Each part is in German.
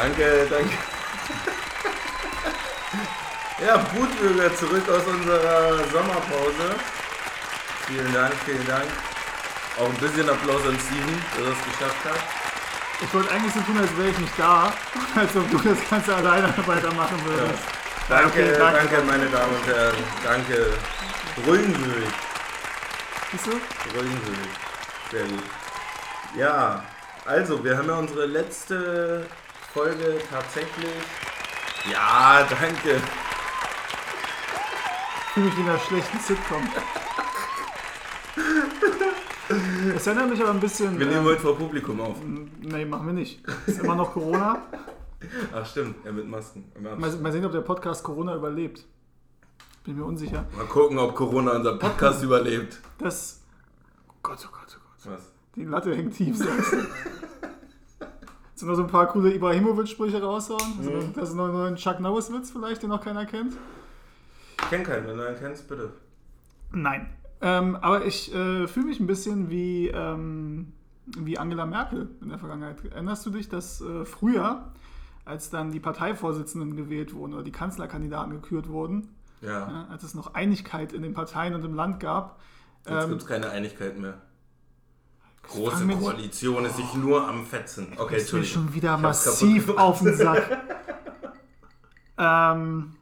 Danke, danke. Ja, Brutbürger zurück aus unserer Sommerpause. Vielen Dank, vielen Dank. Auch ein bisschen Applaus an Steven, der das geschafft hat. Ich wollte eigentlich so tun, als wäre ich nicht da, als ob du das Ganze alleine weitermachen würdest. Danke, Okay, danke. danke, meine Damen und Herren. Danke. Sich. Siehst du? Sich. Sehr gut. Ja, also, wir haben ja unsere letzte Folge tatsächlich. Ja, danke. Ich fühle mich wie in einer schlechten Sitcom. Es erinnert mich aber ein bisschen. Wir nehmen ähm, heute vor Publikum auf. Nee, machen wir nicht. Ist immer noch Corona. Ach, stimmt. Ja, mit Masken. Mal, mal sehen, ob der Podcast Corona überlebt. Bin mir unsicher. Mal gucken, ob Corona unser Podcast überlebt. Das. Oh Gott, oh Gott, oh Gott. Was? Die Latte hängt tief, sagst du. Sind noch so ein paar coole Ibrahimovic-Sprüche raushauen? Also, Mhm. Das ist noch ein Chuck Norris-Witz vielleicht, den noch keiner kennt? Ich kenn keinen, wenn du einen kennst, bitte. Nein. Ähm, aber ich äh, fühle mich ein bisschen wie, ähm, wie Angela Merkel in der Vergangenheit. Erinnerst du dich, dass äh, früher, als dann die Parteivorsitzenden gewählt wurden oder die Kanzlerkandidaten gekürt wurden, Ja. ja, als es noch Einigkeit in den Parteien und im Land gab, Jetzt ähm, gibt's keine Einigkeit mehr. Große Koalition ist sich nur am Fetzen. Okay, ist mir schon wieder Ich massiv auf den Sack. ähm,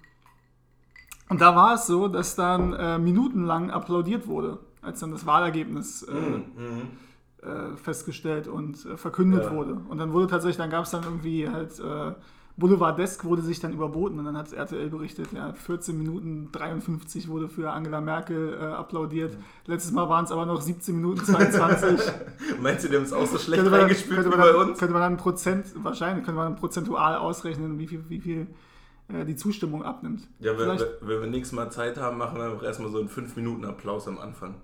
und da war es so, dass dann äh, minutenlang applaudiert wurde, als dann das Wahlergebnis äh, Mhm, mhm. äh, festgestellt und äh, verkündet Ja. wurde. Und dann wurde tatsächlich, dann gab es dann irgendwie halt äh, Boulevardesk wurde sich dann überboten und dann hat RTL berichtet, ja, 14 Minuten 53 wurde für Angela Merkel äh, applaudiert. Letztes Mal waren es aber noch 17 Minuten 22. Meinst du, die haben es auch so schlecht könnte man, reingespielt könnte, wie man bei dann, uns? könnte man dann Prozent, wahrscheinlich könnte man prozentual ausrechnen, wie viel, wie viel äh, die Zustimmung abnimmt. Ja, wenn, wenn wir nächstes Mal Zeit haben, machen wir einfach erstmal so einen 5-Minuten-Applaus am Anfang.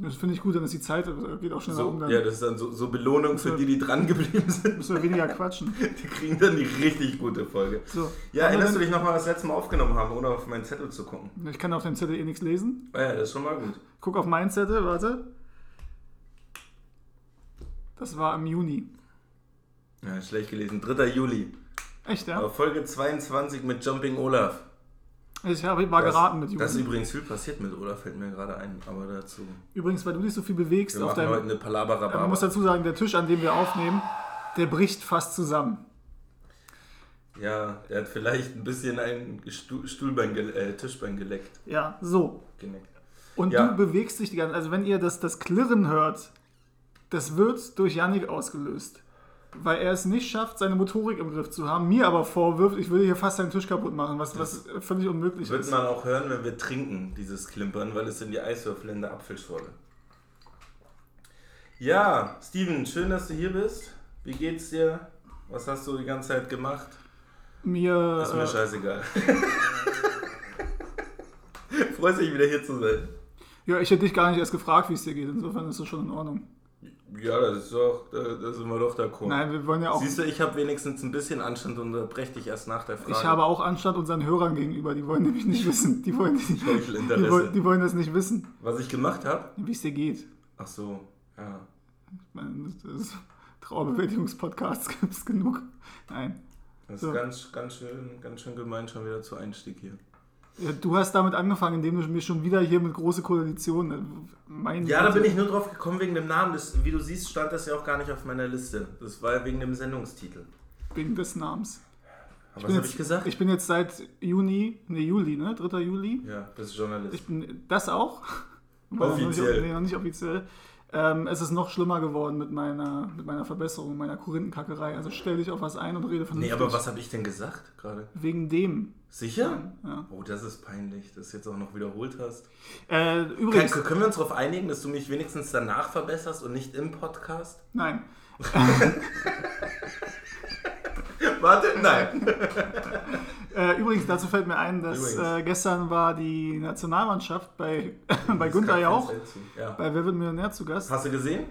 Das finde ich gut, dann ist die Zeit, äh, geht auch schneller So, um, dann ja, das ist dann so, so Belohnung für die, die dran geblieben sind. müssen wir weniger quatschen. Die kriegen dann die richtig gute Folge. So. Ja, erinnerst du dich noch mal, was wir das letzte Mal aufgenommen haben, ohne auf meinen Zettel zu gucken? Ich kann auf dem Zettel eh nichts lesen. Ah ja, das ist schon mal gut. Guck auf meinen Zettel, warte. Das war im Juni. Ja, schlecht gelesen. 3. Juli. Echt, ja? Folge 22 mit Jumping Olaf. Ich habe war Das- geraten mit Juni. Das ist übrigens viel passiert mit Olaf, fällt mir gerade ein. Aber dazu. Übrigens, weil du dich so viel bewegst Wir auf machen heute deinem. eine Palabra man muss dazu sagen, der Tisch, an dem wir aufnehmen, der bricht fast zusammen. Ja, er hat vielleicht ein bisschen ein Stuhl, Stuhlbein, äh, Tischbein geleckt. Ja, so. Geneckt. Und Ja. du bewegst dich die ganze Also wenn ihr das, das Klirren hört, das wird durch Yannick ausgelöst. Weil er es nicht schafft, seine Motorik im Griff zu haben, mir aber vorwirft, ich würde hier fast seinen Tisch kaputt machen, was, was völlig unmöglich Wird ist. man auch hören, wenn wir trinken, dieses Klimpern, weil es sind die Eiswürfel in der Apfelschorle. Ja, Steven, schön, dass du hier bist. Wie geht's dir? Was hast du die ganze Zeit gemacht? Mir, Ist mir äh, scheißegal. Freust dich wieder hier zu sein. ja, ich hätte dich gar nicht erst gefragt, wie es dir geht. Insofern ist das schon in Ordnung. Ja, das ist doch, da, da sind wir doch d'accord. Nein, wir wollen ja auch. Siehst du, ich habe wenigstens ein bisschen Anstand und unterbreche dich erst nach der Frage. Ich habe auch Anstand unseren Hörern gegenüber. Die wollen nämlich nicht wissen. Die wollen, die, die, wollen, die wollen das nicht wissen, Was ich gemacht habe? wie es dir geht. Ach so, ja. Ich meine, das ist, Trauerbewältigungspodcasts gibt es genug. Nein. Das ist So. ganz, ganz, schön, ganz schön gemein schon wieder zu Einstieg hier. Ja, du hast damit angefangen, indem du mir schon wieder hier mit große Koalition. äh, Mein Ja, da bin ich nur drauf gekommen wegen dem Namen. Das, wie du siehst, stand das ja auch gar nicht auf meiner Liste. Das war ja wegen dem Sendungstitel. Wegen des Namens. Aber was habe ich gesagt? Ich bin jetzt seit Juni, ne Juli, ne? 3. Juli. ja, das ist Journalist. Ich bin das auch. Noch nicht- Offiziell. Nee, noch nicht offiziell. Ähm, es ist noch schlimmer geworden mit meiner, mit meiner Verbesserung, meiner Korinthenkackerei. Also stell dich auf was ein und rede von nee, aber was habe ich denn gesagt gerade? Wegen dem. Sicher? Ja. Oh, das ist peinlich, dass du jetzt auch noch wiederholt hast. Äh, Kann, übrigens, können wir uns darauf einigen, dass du mich wenigstens danach verbesserst und nicht im Podcast? nein. Warte, nein. Äh, übrigens, dazu fällt mir ein, dass äh, gestern war die Nationalmannschaft bei, bei Günther Jauch. Ja. bei Wer wird Millionär zu Gast. Hast du gesehen?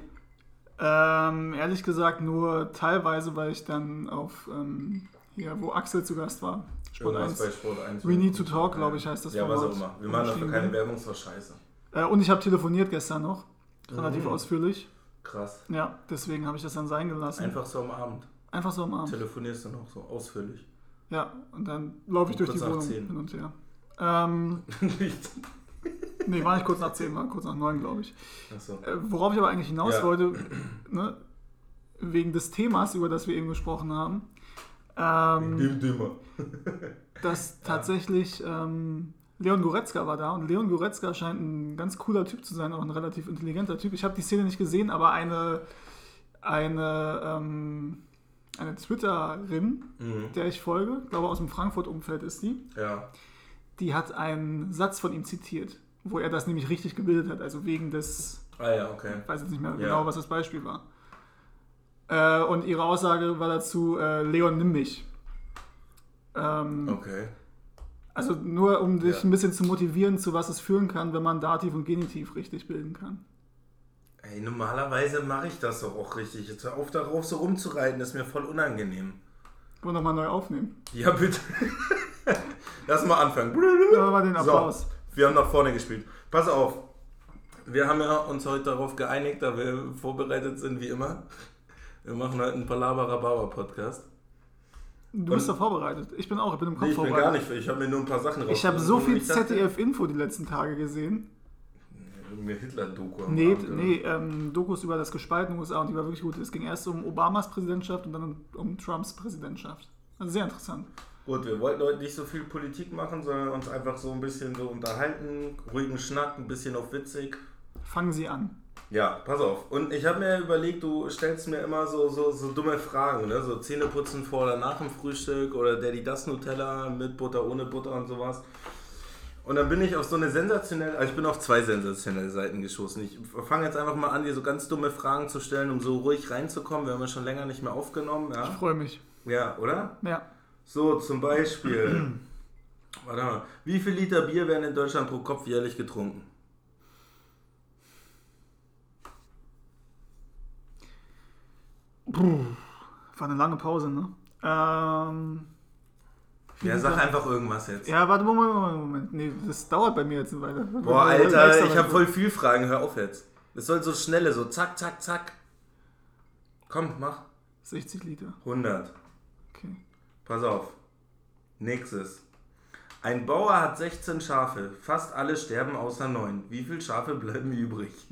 Ähm, ehrlich gesagt nur teilweise, weil ich dann auf, ähm, hier, wo Axel zu Gast war, Sport Irgendwas 1. bei Sport 1. We need to talk, glaube ich, heißt das Ja, was auch immer. Wir machen dafür keine Werbung, das war scheiße. Äh, und ich habe telefoniert gestern noch, relativ Mhm. ausführlich. Krass. Ja, deswegen habe ich das dann sein gelassen. Einfach so am Abend. Einfach so am Abend. Telefonierst du noch so ausführlich. Ja, und dann laufe ich Um durch die Wohnung 10. hin und her. Ähm, nee, war nicht kurz nach 10, war kurz nach 9, glaube ich. Achso. Äh, worauf ich aber eigentlich hinaus Ja. wollte, ne, wegen des Themas, über das wir eben gesprochen haben, ähm, Dem Thema. dass tatsächlich ähm, Leon Goretzka war da und Leon Goretzka scheint ein ganz cooler Typ zu sein, auch ein relativ intelligenter Typ. Ich habe die Szene nicht gesehen, aber eine, eine, ähm, eine Twitterin, Mhm. der ich folge, glaube aus dem Frankfurt-Umfeld ist die, Ja. die hat einen Satz von ihm zitiert, wo er das nämlich richtig gebildet hat, also wegen des Ah ja, okay. ich weiß jetzt nicht mehr Ja. genau, was das Beispiel war. Äh, und ihre Aussage war dazu, äh, Leon, nimm mich. Ähm, Okay. Also nur, um dich Ja. ein bisschen zu motivieren, zu was es führen kann, wenn man Dativ und Genitiv richtig bilden kann. Ey, normalerweise mache ich das doch auch richtig. Jetzt hör auf darauf so rumzureiten, das ist mir voll unangenehm. Wollen wir nochmal neu aufnehmen. Ja, bitte. Lass mal anfangen. Ja, mal den Applaus. So, wir haben nach vorne gespielt. Pass auf. Wir haben ja uns heute darauf geeinigt, da wir vorbereitet sind, wie immer. Wir machen heute einen Palaber-Rhabarber-Podcast. Du bist da vorbereitet. Ich bin auch, ich bin im Kopf Nee, ich bin vorbereitet. gar nicht, ich habe mir nur ein paar Sachen Ich habe so viel ich ZDF-Info die letzten Tage gesehen. Mir Hitler-Doku am Nee, Abend, nee ähm, Dokus über das gespaltene USA und die war wirklich gut. Es ging erst um Obamas Präsidentschaft und dann um Trumps Präsidentschaft. Also sehr interessant. Gut, wir wollten heute nicht so viel Politik machen, sondern uns einfach so ein bisschen so unterhalten, ruhigen Schnack, ein bisschen auf witzig. Fangen Sie an. Ja, pass auf. Und ich habe mir überlegt, du stellst mir immer so, so, so dumme Fragen, ne? So Zähneputzen vor oder nach dem Frühstück oder Daddy das Nutella mit Butter, ohne Butter und sowas. Und dann bin ich auf so eine sensationelle, also ich bin auf zwei sensationelle Seiten geschossen. Ich fange jetzt einfach mal an, dir so ganz dumme Fragen zu stellen, um so ruhig reinzukommen. Wir haben ja schon länger nicht mehr aufgenommen, Ich ja? freue mich. Ja, oder? Ja. So, zum Beispiel. Warte mal. Wie viel Liter Bier werden in Deutschland pro Kopf jährlich getrunken? Puh, war eine lange Pause, ne? Ähm, Ja, sag einfach irgendwas jetzt. ja, warte, Moment, Moment, Moment. Nee, das dauert bei mir jetzt eine Weile. Boah, Alter, ich habe voll viel Fragen. Hör auf jetzt. Es soll so schnelle, so zack, zack, zack. Komm, mach. 60 Liter. 100. Okay. Pass auf. Nächstes. Ein Bauer hat 16 Schafe. Fast alle sterben außer 9. Wie viele Schafe bleiben übrig?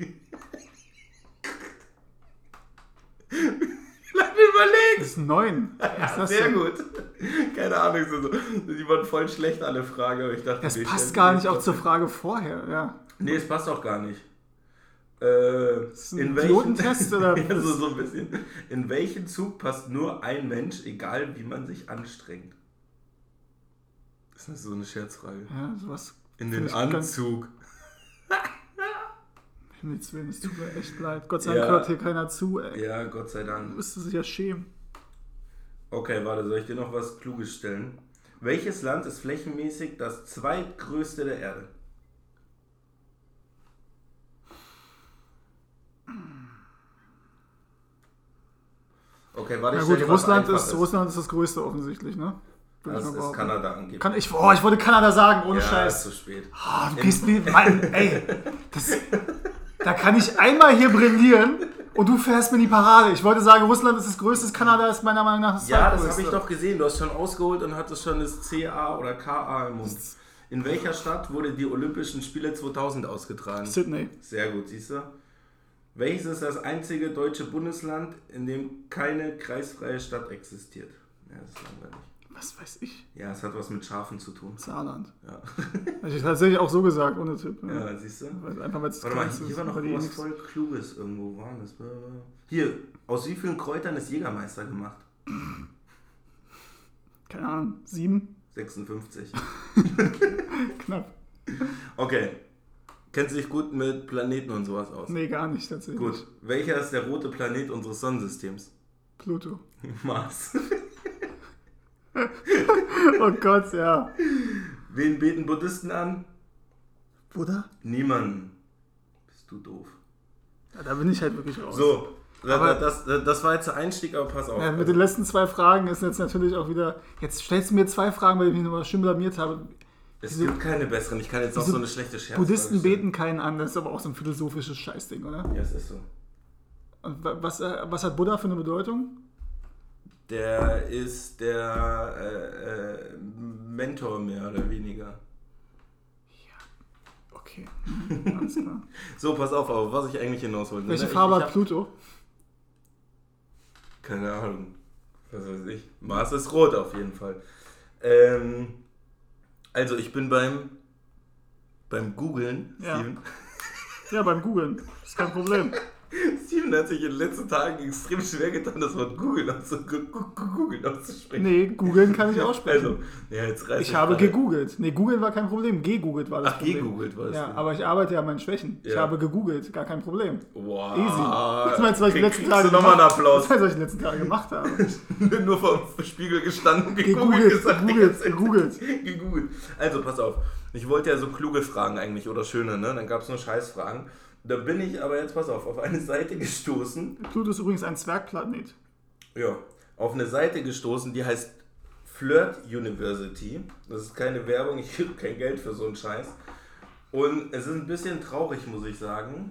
Lange überlegt. Das ist 9. Was ist Ja, das sehr gut. Keine Ahnung, so, so. die waren voll schlecht, alle Fragen, aber ich dachte, Das wir passt gar nicht auch zur Frage vorher, ja. Nee, es passt auch gar nicht. Äh, ist ein in welchen Idiotentest, oder ja, so, so ein bisschen. In welchen Zug passt nur ein Mensch, egal wie man sich anstrengt? Das ist so eine Scherzfrage. Ja, sowas. In den Anzug. Himmels Willen, es tut mir echt leid. Gott sei Dank Ja. hört hier keiner zu, ey. Ja, Gott sei Dank. Müsste sich ja schämen. Okay, warte, soll ich dir noch was Kluges stellen? Welches Land ist flächenmäßig das zweitgrößte der Erde? Okay, warte, Na gut, Russland ist. Russland ist das größte offensichtlich, ne? Das ist behaupten. Kanada angeblich. Kann ich, oh, ich wollte Kanada sagen, ohne ja, ist Scheiß. zu spät. Ah, du gehst mir, Mann, ey, das, da kann ich einmal hier brillieren und du fährst mir die Parade. Ich wollte sagen, Russland ist das größte, Kanada ist meiner Meinung nach das Ja, das habe ich doch gesehen. Du hast schon ausgeholt und hattest schon das CA oder KA im Mund. In welcher Stadt wurde die Olympischen Spiele 2000 ausgetragen? Sydney. Sehr gut, siehst du? Welches ist das einzige deutsche Bundesland, in dem keine kreisfreie Stadt existiert? Ja, das ist langweilig. Was weiß ich? Ja, es hat was mit Schafen zu tun. Saarland. Ja, Hätte ich tatsächlich auch so gesagt, ohne Tipp. Ja. ja siehst du? Weil- Einfach weil es Warte mal, krass ist, hier war noch was voll Kluges irgendwo. Wo war das? Hier, aus wie vielen Kräutern ist Jägermeister gemacht? Keine Ahnung, sieben? 56. Knapp. Okay. Kennst du dich gut mit Planeten und sowas aus? Nee, gar nicht tatsächlich. Gut. Welcher ist der rote Planet unseres Sonnensystems? Pluto. Mars. Oh Gott, ja. Wen beten Buddhisten an? Buddha? Niemanden. Bist du doof. Ja, da bin ich halt wirklich raus. So, Aber- das, das, war jetzt der Einstieg, aber pass auf. Ja, mit den letzten zwei Fragen ist jetzt natürlich auch wieder. Jetzt stellst du mir zwei Fragen, weil ich mich nochmal schön blamiert habe. es gibt keine besseren. Ich kann jetzt Wieso- so eine schlechte Scherz. Buddhisten beten keinen an, das ist aber auch so ein philosophisches Scheißding, oder? Ja, es ist so. Und wa- was, äh, was hat Buddha für eine Bedeutung? Der ist der äh, äh, Mentor mehr oder weniger. Okay, mhm, alles klar. So, pass auf, aber was ich eigentlich hinaus wollte. Welche ne? Farbe ich, ich hat Pluto? Keine Ahnung. Was weiß ich. Mars ist rot auf jeden Fall. Ähm, also ich bin beim beim Googlen, Ja. Steven. Ja, beim Googlen. Ist kein Problem. Steven hat sich in den letzten Tagen extrem schwer getan, das Wort auszu Googeln auszusprechen. Nee, googeln kann ich aussprechen. Also, ja, jetzt reiß ich habe gerade- gegoogelt. Nee, googeln war kein Problem. Gegoogelt war das Ach, Problem. gegoogelt war es. Ja, aber ich arbeite ja an meinen Schwächen. Ich Ja. habe gegoogelt, gar kein Problem. Wow. Easy. Was meinst du, was ich letzten Tage einen gemacht- Applaus. Was meinst du, was ich letzten Tage gemacht habe? Nur vor dem Spiegel gestanden, gegoogelt, Gegoogelt, gesagt, gegoogelt. gegoogelt. Also, pass auf. Ich wollte ja so kluge Fragen eigentlich oder schöne, ne? Dann gab es nur Scheißfragen. Da bin ich aber jetzt, pass auf, auf eine Seite gestoßen. Pluto ist übrigens ein Zwergplanet. Ja, auf eine Seite gestoßen, die heißt Flirt University. Das ist keine Werbung, ich kriege kein Geld für so einen Scheiß. Und es ist ein bisschen traurig, muss ich sagen,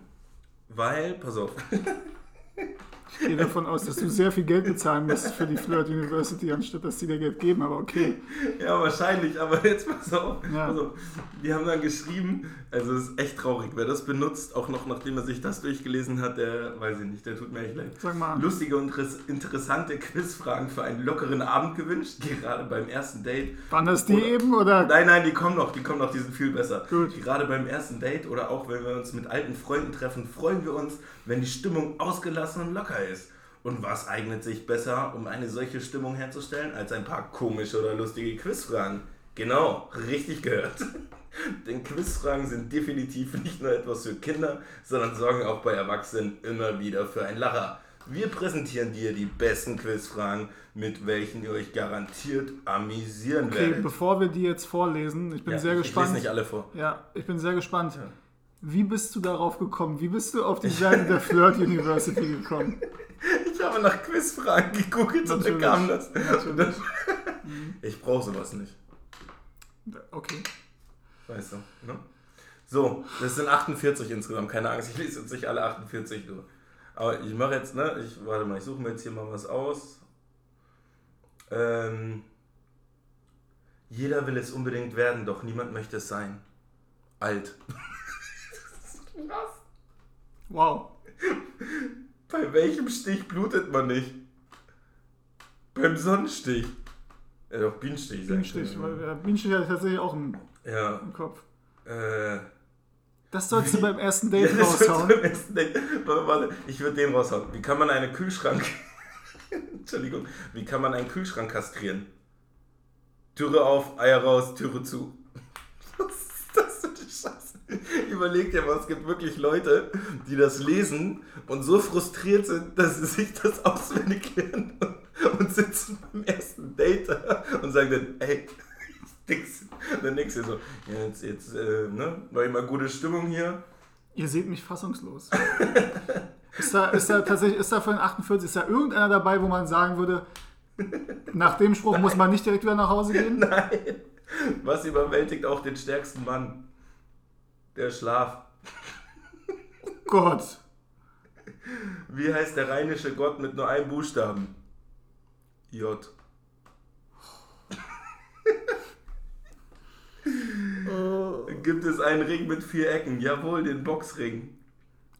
weil, pass auf, Ich gehe davon aus, dass du sehr viel Geld bezahlen musst für die Flirt University, anstatt dass sie dir Geld geben, aber okay. ja, wahrscheinlich, aber jetzt pass auf. Ja. Also, die haben dann geschrieben, also es ist echt traurig, wer das benutzt, auch noch nachdem er sich das durchgelesen hat, der, weiß ich nicht, der tut mir echt leid. Sag mal. Lustige und interess- interessante Quizfragen für einen lockeren Abend gewünscht, gerade beim ersten Date. Waren das die Oder- eben oder? Nein, nein, die kommen noch, die kommen noch, die sind viel besser. Gut. Gerade beim ersten Date oder auch wenn wir uns mit alten Freunden treffen, freuen wir uns, wenn die Stimmung ausgelassen und locker ist. Und was eignet sich besser, um eine solche Stimmung herzustellen, als ein paar komische oder lustige Quizfragen? Genau, richtig gehört. Denn Quizfragen sind definitiv nicht nur etwas für Kinder, sondern sorgen auch bei Erwachsenen immer wieder für einen Lacher. Wir präsentieren dir die besten Quizfragen, mit welchen ihr euch garantiert amüsieren Okay, werdet. bevor wir die jetzt vorlesen, ich bin Ja, sehr ich, gespannt. Ich lese nicht alle vor. Ja, ich bin sehr gespannt. Ja. Wie bist du darauf gekommen? Wie bist du auf die Seite der Flirt University gekommen? Ich habe nach Quizfragen gegoogelt und dann kam das. Natürlich. Ich brauche sowas nicht, Okay. weißt du. Ne? So, das sind 48 insgesamt. Keine Angst, ich lese jetzt nicht alle 48 durch. Aber ich mache jetzt, ne? Ich warte mal, ich suche mir jetzt hier mal was aus. Ähm, jeder will es unbedingt werden, doch niemand möchte es sein. Alt. Was? Wow. Bei welchem Stich blutet man nicht? Beim Sonnenstich. Ja, doch, Bienenstich. Bienenstich. weil, äh, Bienenstich hatte ich tatsächlich auch im, Ja, im Kopf. äh. Das sollst du beim ersten Ja, Date das wird raushauen. beim ersten Date. Warte, warte, ich würde den raushauen. Wie kann man einen Kühlschrank. Entschuldigung. Wie kann man einen Kühlschrank kastrieren? Türe auf, Eier raus, Türe zu. Was ist das für eine Scheiße? Überleg dir mal, es gibt wirklich Leute, die das lesen und so frustriert sind, dass sie sich das auswendig lernen und, sitzen beim ersten Date da und sagen dann, ey, nix. Dann du dir so, jetzt, jetzt, äh, ne, war immer gute Stimmung hier. Ihr seht mich fassungslos. ist, da, ist da tatsächlich, ist da von den 48, ist da irgendeiner dabei, wo man sagen würde, nach dem Spruch muss man nicht direkt wieder nach Hause gehen? Nein. Was überwältigt auch den stärksten Mann? Der Schlaf. Gott. Wie heißt der rheinische Gott mit nur einem Buchstaben? J. Oh, Gibt es einen Ring mit vier Ecken? Jawohl, den Boxring.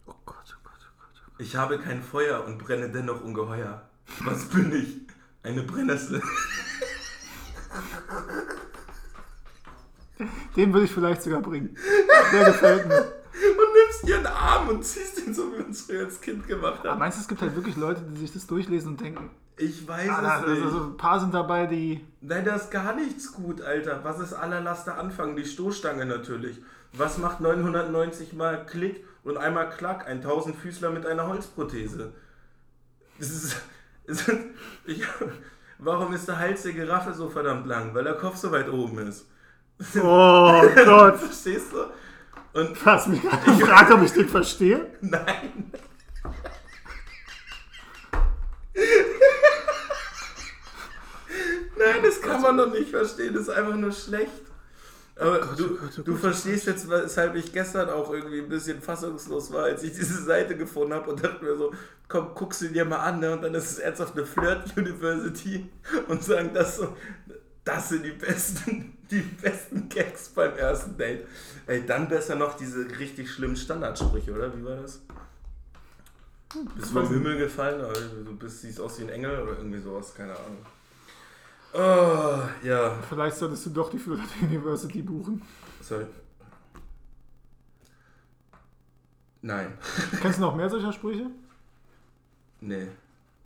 oh Gott, oh Gott, oh Gott. Ich habe kein Feuer und brenne dennoch ungeheuer. Was bin ich? Eine Brennnessel. Den würde ich vielleicht sogar bringen. Der gefällt mir. Und nimmst ihren Arm und ziehst ihn so, wie man es früher als Kind gemacht Aber hat. meinst du, es gibt halt wirklich Leute, die sich das durchlesen und denken, Ich weiß ah, es nicht. also ein paar sind dabei, die. Nein, da ist gar nichts gut, Alter. Was ist aller Laster Anfang? Die Stoßstange natürlich. Was macht 990 mal Klick und einmal Klack? Ein Tausendfüßler mit einer Holzprothese. Das ist, es ist, ich, warum ist der Hals der Giraffe so verdammt lang? Weil der Kopf so weit oben ist. Oh Gott. Verstehst du? Und hast mich gerade gefragt, ob ich den verstehe. nein. Nein, das kann man doch nicht verstehen. Das ist einfach nur schlecht. Aber du, oh oh du verstehst jetzt, weshalb ich gestern auch irgendwie ein bisschen fassungslos war, als ich diese Seite gefunden habe und dachte mir so, komm, guckst du dir mal an, ne? Und dann ist es ernsthaft eine Flirt University und sagen das so, das sind die besten, die besten Gags beim ersten Date. Ey, dann besser noch diese richtig schlimmen Standardsprüche, oder? Wie war das? Bist du vom Himmel gefallen, oder du bist, siehst aus wie ein Engel oder irgendwie sowas, keine Ahnung. Oh, ja. Vielleicht solltest du doch die Flirt University buchen. Sorry. Nein. Kennst du noch mehr solcher Sprüche? Nee.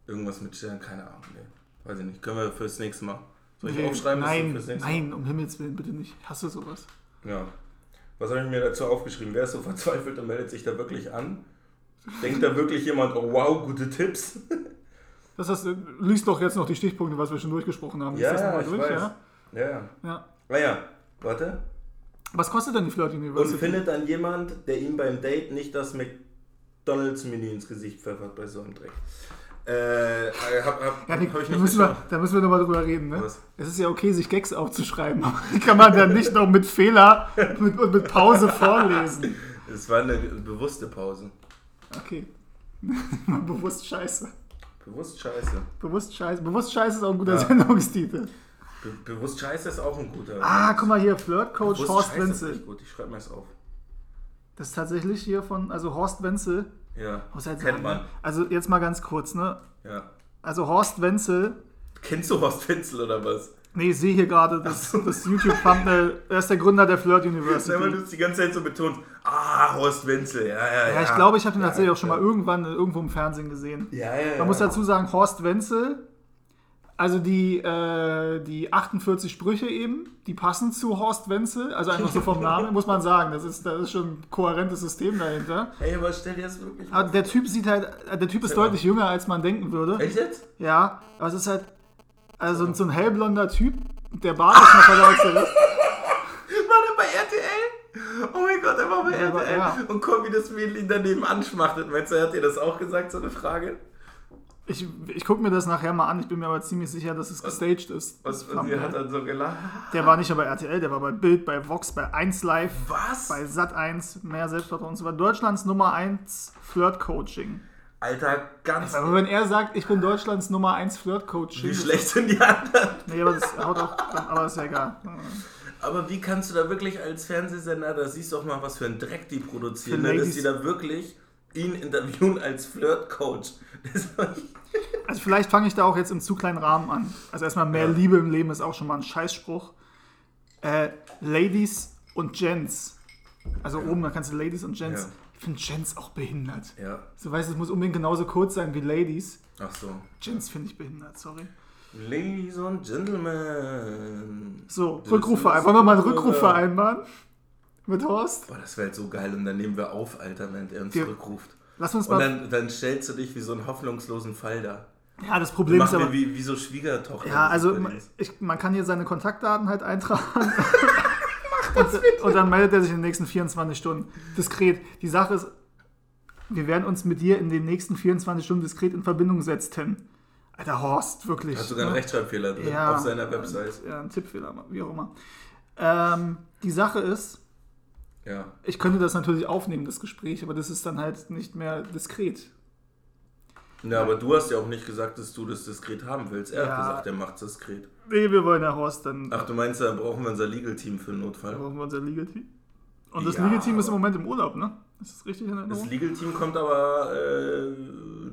Irgendwas mit Stern, keine Ahnung. Nee. Weiß ich nicht. Können wir fürs nächste Mal. Soll ich Nee, aufschreiben? Nein, nächste nein, um Himmels Willen, bitte nicht. Hast du sowas? Ja. Was habe ich mir dazu aufgeschrieben? Wer ist so verzweifelt und meldet sich da wirklich an? Denkt da wirklich jemand, oh wow, gute Tipps? Das heißt, liest doch jetzt noch die Stichpunkte, was wir schon durchgesprochen haben. Ja, das ja, ich durch, weiß. ja? Ja, ja. ja. Naja, warte. Was kostet denn die Flirt Und University? findet dann jemand, der ihm beim Date nicht das McDonalds-Menü ins Gesicht pfeffert bei so einem Dreck. Äh, hab, hab, ja, nee, hab ich da, nicht müssen wir, da müssen wir nochmal drüber reden. Ne? Was? Es ist ja okay, sich Gags aufzuschreiben, kann man dann nicht noch mit Fehler mit, und mit Pause vorlesen. Es war eine bewusste Pause. Okay. Bewusst scheiße. Bewusst scheiße. Bewusst scheiße. Bewusst scheiße ist auch ein guter Ja. Sendungstitel. Be bewusst scheiße ist auch ein guter. Ah, guck mal hier, Flirt-Coach Bewusst Horst scheiße Wenzel. gut. Ich schreibe mir das auf. Das ist tatsächlich hier von, also Horst Wenzel. Ja. Muss halt Kennt sagen, man. ne? Also jetzt mal ganz kurz, ne? Ja. Also Horst Wenzel, Kennst du Horst Wenzel oder was? nee, ich sehe hier gerade das, das YouTube-Thumbnail, er ist der Gründer der Flirt Sag mal, du University. es die ganze Zeit so betont. Ah, Horst Wenzel. Ja, ja, ja. Ja, ich glaube, ich habe den Ja, tatsächlich auch schon mal irgendwann irgendwo im Fernsehen gesehen. Ja, ja, ja. Man muss dazu sagen, Horst Wenzel, also die, äh, die 48 Sprüche eben, die passen zu Horst Wenzel, also einfach so vom Namen, muss man sagen. Das ist, das ist schon ein kohärentes System dahinter. Ey, aber stell dir das wirklich Aber der Typ sieht halt, der Typ ist deutlich jünger, als man denken würde. Echt jetzt? Ja, aber es ist halt, also so ein hellblonder Typ, der Bart ist noch verlautert. War der bei RTL? Oh mein Gott, er war bei Ja, RTL. ja. Und komm, wie das Mädel ihn daneben anschmachtet. Meinst du, hat dir das auch gesagt, so eine Frage? Ich, ich gucke mir das nachher mal an, ich bin mir aber ziemlich sicher, dass es gestaged ist. Was, und sie hat dann so gelacht. Der war nicht nur bei RTL, der war bei Bild, bei Vox, bei 1 Live, Was? bei Sat1, mehr Selbstvertrauen. Es war Deutschlands Nummer 1 Flirt-Coaching. Alter, ganz. Aber wenn er sagt, ich bin Deutschlands Nummer 1 Flirt-Coaching. Wie schlecht sind die anderen? Nee, aber das haut auch, aber ist ja egal. Aber wie kannst du da wirklich als Fernsehsender, da siehst du auch mal, was für ein Dreck die produzieren, ne, dass die da wirklich ihn interviewen als Flirt-Coach. Also vielleicht fange ich da auch jetzt im zu kleinen Rahmen an. Also erstmal mehr Ja. Liebe im Leben ist auch schon mal ein Scheißspruch. Äh, Ladies und Gents. Also oben, da kannst du Ladies und Gents. Ja. Ich finde Gents auch behindert. Ja, So weißt du, es muss unbedingt genauso kurz sein wie Ladies. ach so. Gents finde ich behindert, sorry. Ladies and Gentlemen. So, ist Wollen wir mal einen. Rückruf vereinbaren? Mit Horst? Boah, das wäre halt so geil. Und dann nehmen wir auf, Alter, wenn er uns Wir- zurückruft. Lass uns Und mal. dann, dann stellst du dich wie so einen hoffnungslosen Fall da. Ja, das Problem ist aber. wie, wie so Schwiegertochter. Ja, das also man, ich, man kann hier seine Kontaktdaten halt eintragen. und, und dann meldet er sich in den nächsten 24 Stunden. Diskret. Die Sache ist, wir werden uns mit dir in den nächsten 24 Stunden diskret in Verbindung setzen. Alter Horst, wirklich. Hat sogar einen ne? Rechtschreibfehler drin Ja. auf seiner Website. Ja, ein Tippfehler, wie auch immer. Ähm, die Sache ist, Ja. ich könnte das natürlich aufnehmen, das Gespräch, aber das ist dann halt nicht mehr diskret. Ja, aber du hast ja auch nicht gesagt, dass du das diskret haben willst. Er Ja. hat gesagt, er macht es diskret. Nee, wir wollen ja Horst dann. Ach, du meinst, da brauchen wir unser Legal-Team für den Da Notfall? brauchen wir unser Legal-Team. Und das Ja, Legal-Team ist im Moment im Urlaub, ne? Ist das richtig in Das Erinnerung? Legal-Team kommt aber äh,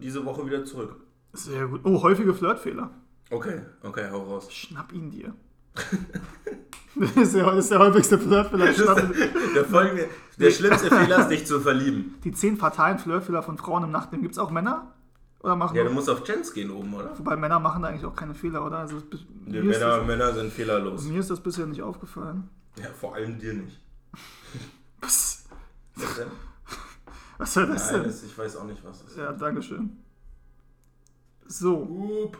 diese Woche wieder zurück. Sehr gut. Oh, häufige Flirtfehler. Okay, okay, hau raus. Schnapp ihn dir. Das, ist der, das ist der häufigste Flirtfehler. Der, folgende, der schlimmste Fehler ist, dich zu verlieben. Die zehn fatalen Flirtfehler von Frauen im Nachtleben. Gibt es auch Männer? Oder machen Ja, du musst auf Gens gehen oben, oder? Wobei Männer machen da eigentlich auch keine Fehler, oder? Also, ist Männer, das, Männer sind fehlerlos. mir ist das bisher nicht aufgefallen. Ja, vor allem dir nicht. Psst. Was denn? Was soll das Nein, denn? das, ich weiß auch nicht, was das ist. Ja, Dankeschön. So, Up.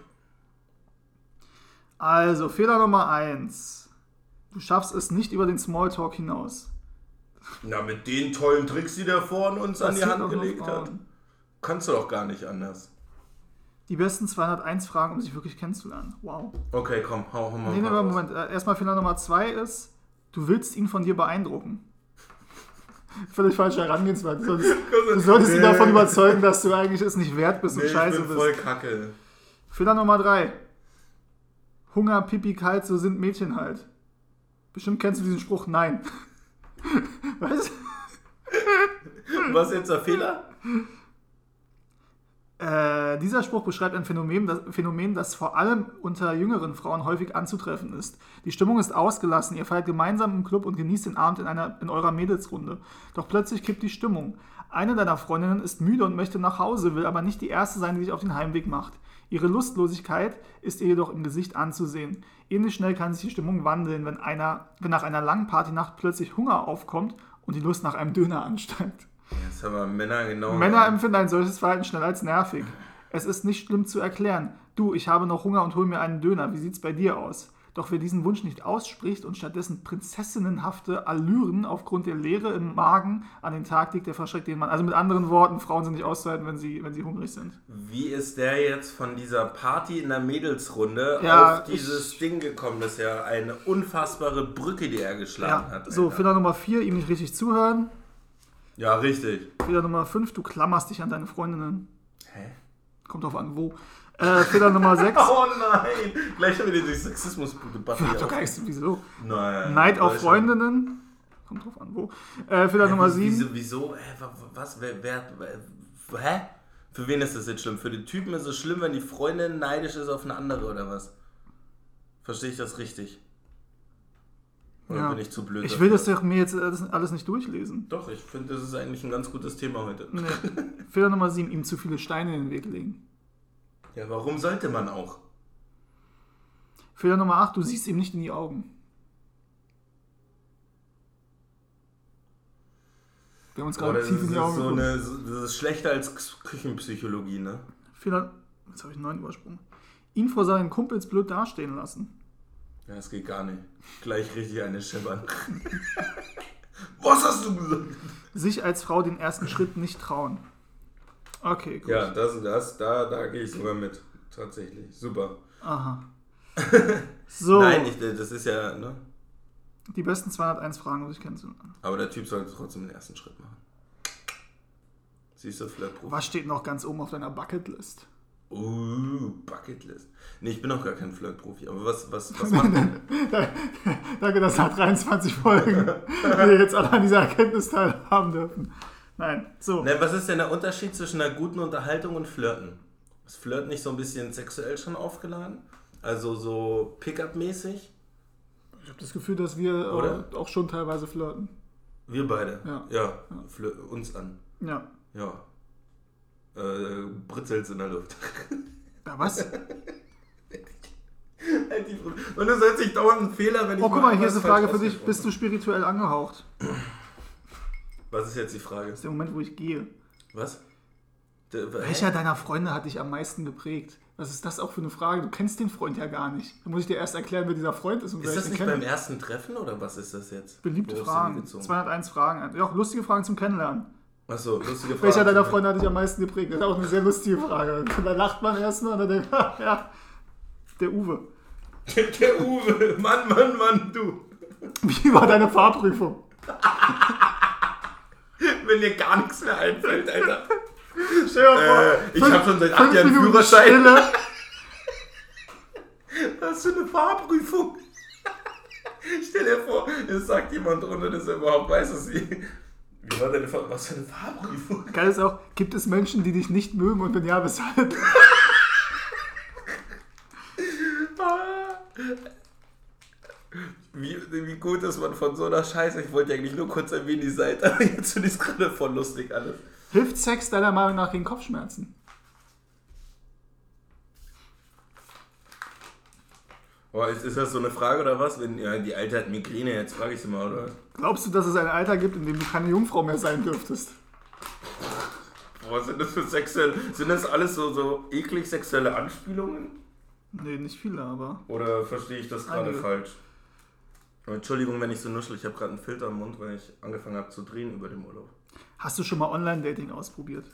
Also Fehler Nummer 1. Du schaffst es nicht über den Smalltalk hinaus. Na, mit den tollen Tricks, die der vorne uns an die Hand gelegt hat. Kannst du doch gar nicht anders. Die besten 201 Fragen, um sich wirklich kennenzulernen. Wow. Okay, komm, hau, hau mal. Nee, nee, aber. Moment. Äh, Erstmal Fehler Nummer 2 ist, Du willst ihn von dir beeindrucken. Völlig falsche Herangehensweise. Du solltest, du solltest ihn davon überzeugen, dass du eigentlich es nicht wert bist und Nee, scheiße ich bin bist. voll kacke. Fehler Nummer 3. Hunger, Pipi, kalt, so sind Mädchen halt. Bestimmt kennst du diesen Spruch. Nein. Was? Was jetzt der Fehler? Äh, dieser Spruch beschreibt ein Phänomen das, Phänomen, das vor allem unter jüngeren Frauen häufig anzutreffen ist. Die Stimmung ist ausgelassen, ihr feiert gemeinsam im Club und genießt den Abend in, einer, in eurer Mädelsrunde. Doch plötzlich kippt die Stimmung. Eine deiner Freundinnen ist müde und möchte nach Hause, will aber nicht die erste sein, die sich auf den Heimweg macht. Ihre Lustlosigkeit ist ihr jedoch im Gesicht anzusehen. Ähnlich schnell kann sich die Stimmung wandeln, wenn, einer, wenn nach einer langen Partynacht plötzlich Hunger aufkommt und die Lust nach einem Döner ansteigt. Jetzt haben wir Männer genau. Männer empfinden ein solches Verhalten schnell als nervig. Es ist nicht schlimm zu erklären. Du, ich habe noch Hunger und hol mir einen Döner. Wie sieht's bei dir aus? Doch wer diesen Wunsch nicht ausspricht und stattdessen prinzessinnenhafte Allüren aufgrund der Leere im Magen an den Tag legt, der verschreckt den Mann. Also mit anderen Worten, Frauen sind nicht auszuhalten, wenn sie, wenn sie hungrig sind. Wie ist der jetzt von dieser Party in der Mädelsrunde Ja, auf dieses Ding gekommen? Das ist ja eine unfassbare Brücke, die er geschlagen Ja, hat. so. Fehler Nummer 4, ihm nicht richtig zuhören. ja, richtig. Fehler Nummer 5, du klammerst dich an deine Freundinnen. Hä? Kommt drauf an, wo. Äh, Fehler Nummer 6. Oh nein! Gleich haben wir die Sexismus-Debatte doch gar nichts, wieso? Nein. Neid auf. Freundinnen. Kommt drauf an, wo. Äh, Fehler Hä, Nummer wieso- 7. Wieso? Wa- was? Wer, wer, wer, hä? Für wen ist das jetzt schlimm? Für den Typen ist es schlimm, wenn die Freundin neidisch ist auf eine andere oder was? Verstehe ich das richtig? Oder Ja. bin ich zu blöd? Ich will dafür? das doch mir jetzt alles, alles nicht durchlesen. Doch, ich finde, das ist eigentlich ein ganz gutes Thema heute. Nee. Fehler Nummer 7, ihm zu viele Steine in den Weg legen. Ja, warum sollte man auch? Fehler Nummer 8, du siehst ihm nicht in die Augen. Wir haben uns gerade tief ist, in die Augen so eine, das ist schlechter als Küchenpsychologie, ne? Fehler, jetzt habe ich einen neuen übersprungen. Ihn vor seinen Kumpels blöd dastehen lassen. Ja, das geht gar nicht. Gleich richtig eine scheppern. Was hast du gesagt? Sich als Frau den ersten Schritt nicht trauen. Okay, gut. Ja, das, das, da, da gehe ich sogar mit. Tatsächlich. Super. Aha. So, Nein, ich, das ist ja, ne? die besten 201 Fragen, um sich kennenzulernen. Aber der Typ sollte trotzdem den ersten Schritt machen. Siehst du, Flirtprofi. Was steht noch ganz oben auf deiner Bucketlist? Uh, Bucketlist. Nee, ich bin auch gar kein Flirtprofi. Aber was, was, was macht man? Danke, dass nach 23 Folgen wir jetzt alle an dieser Erkenntnis teilhaben dürfen. Nein, so. Ne, was ist denn der Unterschied zwischen einer guten Unterhaltung und Flirten? Ist Flirt nicht so ein bisschen sexuell schon aufgeladen? Also so Pickup-mäßig? Ich habe das Gefühl, dass wir Oder? äh, auch schon teilweise flirten. Wir beide. Ja. Ja, flir- uns an. Ja. Ja. Äh, Britzels in der Luft. Ja, was? Halt. Und du sollst dich dauernd einen Fehler, wenn ich Oh, guck mal, hier ist eine Frage für dich. Bist du spirituell angehaucht? Was ist jetzt die Frage? Das ist der Moment, wo ich gehe. Was? Der? Welcher deiner Freunde hat dich am meisten geprägt? Was ist das auch für eine Frage? Du kennst den Freund ja gar nicht. Da muss ich dir erst erklären, wer dieser Freund ist. Und Ist das nicht kenne. beim ersten Treffen oder was ist das jetzt? Beliebte Fragen. die gezogen? 201 Fragen. Ja, auch lustige Fragen zum Kennenlernen. Achso, lustige Frage. Welcher deiner Freunde hat dich am meisten geprägt? Das ist auch eine sehr lustige Frage. Und da lacht man erstmal und dann denkt man, ja, der Uwe. Der Uwe. Mann, Mann, Mann, du. Wie war deine Fahrprüfung? Wenn dir gar nichts mehr einfällt, Alter. Stell dir mal vor, Äh, ich fünf- hab schon seit acht Jahren Minuten Führerschein. Stille. Was für eine Fahrprüfung. Stell dir vor, es sagt jemand, ohne dass er überhaupt weiß, dass sie. Wie war deine Fahr Was für eine Fahrprüfung? Geil ist auch, gibt es Menschen, die dich nicht mögen und wenn ja, weshalb? Wie, wie gut ist man von so einer Scheiße? Ich wollte eigentlich nur kurz erwähnen, die Seite, aber jetzt finde ich es gerade voll lustig alles. Hilft Sex deiner Meinung nach gegen Kopfschmerzen? Boah, ist, ist das so eine Frage oder was? Wenn ja, die Alte hat Migräne, jetzt frage ich sie mal, oder? Glaubst du, dass es ein Alter gibt, in dem du keine Jungfrau mehr sein dürftest? Boah, was sind das für sexuelle. Sind das alles so, so eklig sexuelle Anspielungen? Nee, nicht viele, aber. Oder verstehe ich das gerade falsch? Entschuldigung, wenn ich so nuschel, ich habe gerade einen Filter im Mund, weil ich angefangen habe zu drehen über dem Urlaub. Hast du schon mal Online-Dating ausprobiert?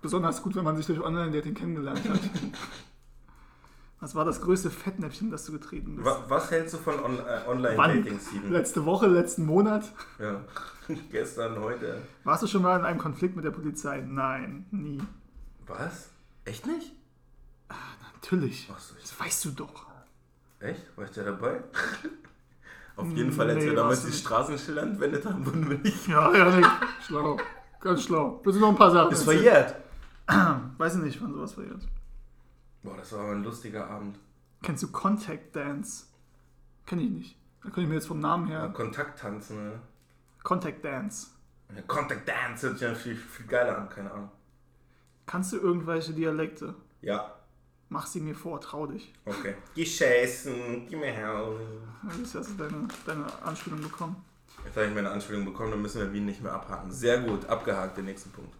Besonders gut, wenn man sich durch Online-Dating kennengelernt hat. Was war das größte Fettnäpfchen, das du getreten bist? Was, was hältst du von on, äh? Online-Dating, Steven? Letzte Woche, letzten Monat? Ja. Gestern, heute. Warst du schon mal in einem Konflikt mit der Polizei? Nein, nie. Was? Echt nicht? Natürlich. Ach so, Das weißt du doch. Echt? War ich da dabei? Auf jeden Fall, als Nee, wir damals die nicht. Straßenschilder entwendet haben, wurden wir nicht. Ja, ja, nee. Schlau. Ganz schlau. Du noch ein paar Sachen Ist verjährt. Weiß ich nicht, wann sowas verjährt. Boah, das war aber ein lustiger Abend. Kennst du Contact Dance? Kenn ich nicht. Da könnte ich mir jetzt vom Namen Ja, her. Kontakttanzen, ne? Contact Dance. Ja, Contact Dance hört sich ja viel, viel geiler an, keine Ahnung. Kannst du irgendwelche Dialekte? Ja, Mach sie mir vor, trau dich. okay. Gescheißen, gib mir her. Jetzt hast du deine, deine Anspielung bekommen. Jetzt habe ich meine Anspielung bekommen, dann müssen wir Wien nicht mehr abhaken. Sehr gut, abgehakt, den nächsten Punkt.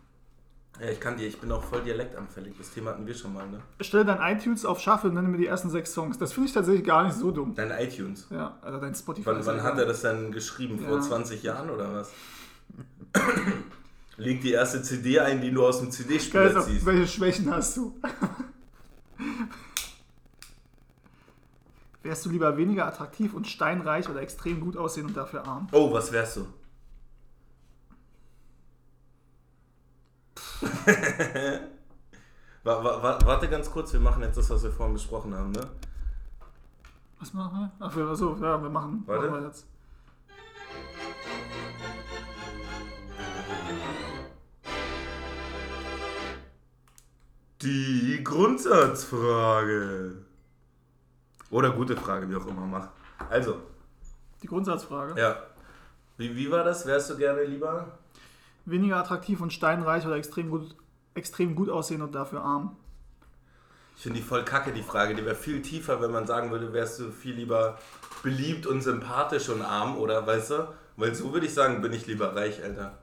Ja, ich kann dir, ich bin auch voll dialektanfällig. Das Thema hatten wir schon mal, ne? Stelle dein iTunes auf Shuffle und nenne mir die ersten sechs Songs. Das finde ich tatsächlich gar nicht so dumm. Dein iTunes. Ja, also dein Spotify. Wann, wann hat er das denn geschrieben? Vor Ja. 20 20 Jahren oder was? Leg die erste CD ein, die du aus dem CD-Spieler ziehst. welche Schwächen hast du? Wärst du lieber weniger attraktiv und steinreich oder extrem gut aussehen und dafür arm? Oh, was wärst du? wa, wa, wa, warte ganz kurz, wir machen jetzt das, was wir vorhin besprochen haben, ne? Was machen wir? Ach, wir, so, ja, wir machen, Warte. machen wir jetzt. Die Grundsatzfrage. Oder gute Frage, wie auch immer, mach. Also, Die Grundsatzfrage. ja. Wie, wie war das? Wärst du gerne lieber? Weniger attraktiv und steinreich oder extrem gut, extrem gut aussehen und dafür arm? Ich finde die voll kacke, die Frage. Die wäre viel tiefer, wenn man sagen würde, wärst du viel lieber beliebt und sympathisch und arm, oder weißt du? Weil so würde ich sagen, bin ich lieber reich, Alter.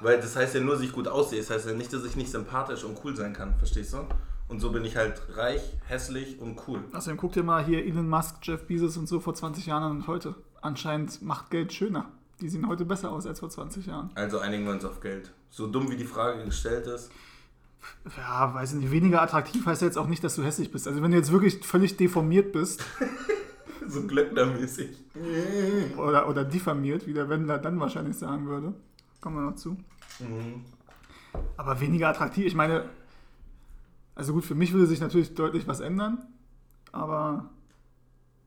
Weil das heißt ja nur, dass ich gut aussehe. Das heißt ja nicht, dass ich nicht sympathisch und cool sein kann, verstehst du? Und so bin ich halt reich, hässlich und cool. Außerdem guck dir mal hier Elon Musk, Jeff Bezos und so vor 20 Jahren und heute. Anscheinend macht Geld schöner. Die sehen heute besser aus als vor 20 Jahren. Also einigen wir uns auf Geld. So dumm wie die Frage gestellt ist. Ja, weiß ich nicht. Weniger attraktiv heißt ja jetzt auch nicht, dass du hässlich bist. Also wenn du jetzt wirklich völlig deformiert bist So glöcknermäßig. oder, oder diffamiert, wie der Wendler dann wahrscheinlich sagen würde, kommen wir noch zu. Mhm. Aber weniger attraktiv, ich meine, also gut, für mich würde sich natürlich deutlich was ändern, aber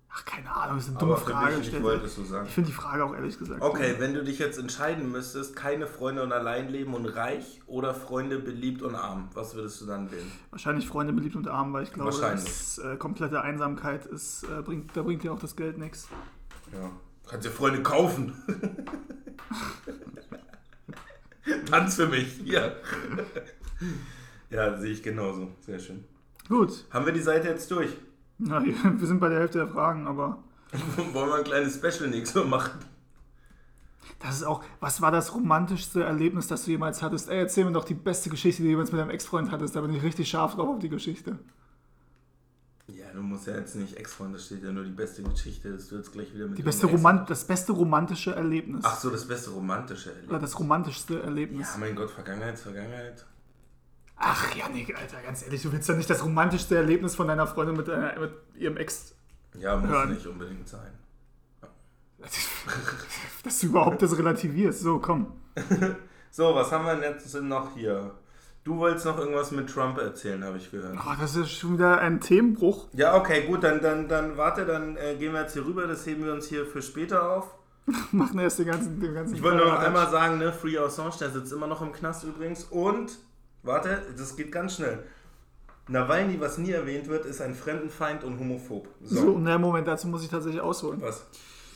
ach, keine Ahnung, das ist eine dumme Aber Frage. nicht gestellt. wolltest du sagen. Ich finde die Frage auch ehrlich gesagt. Okay, wenn du dich jetzt entscheiden müsstest, keine Freunde und allein leben und reich oder Freunde beliebt und arm, was würdest du dann wählen? Wahrscheinlich Freunde beliebt und arm, weil ich glaube, dass, äh, komplette Einsamkeit ist, äh, bringt, da bringt dir auch das Geld nichts. Ja. Kannst dir Freunde kaufen. Tanz für mich, hier. ja, sehe ich genauso. Sehr schön. Gut, Haben wir die Seite jetzt durch? na, wir sind bei der Hälfte der Fragen, aber Wollen wir ein kleines Special nächstes Mal machen? das ist auch, was war das romantischste Erlebnis, das du jemals hattest? Ey, erzähl mir doch die beste Geschichte, die du jemals mit deinem Ex-Freund hattest, da bin ich richtig scharf drauf auf die Geschichte. Ja, du musst ja jetzt nicht Ex-Freund, da steht ja nur die beste Geschichte, dass du jetzt gleich wieder mit Die beste Roman das beste romantische Erlebnis. Ach so, das beste romantische Oder Erlebnis. das romantischste Erlebnis. Ja, mein Gott, Vergangenheit, Vergangenheit. Ach, Janik, Alter, ganz ehrlich, du willst ja nicht das romantischste Erlebnis von deiner Freundin mit, deiner, mit ihrem Ex. Ja, muss Hören. nicht unbedingt sein. Dass du überhaupt das relativierst. So, komm. So, was haben wir denn jetzt noch hier? Du wolltest noch irgendwas mit Trump erzählen, habe ich gehört. Oh, das ist schon wieder ein Themenbruch. Ja, okay, gut, dann, dann, dann warte, dann äh, gehen wir jetzt hier rüber, das heben wir uns hier für später auf. Machen erst den ganzen, den ganzen Ich wollte nur noch einmal sagen, ne, Free Assange, der sitzt immer noch im Knast übrigens. Und, warte, das geht ganz schnell. Nawalny, was nie erwähnt wird, ist ein Fremdenfeind und homophob. So. So, ne, Moment, dazu muss ich tatsächlich ausholen. Was?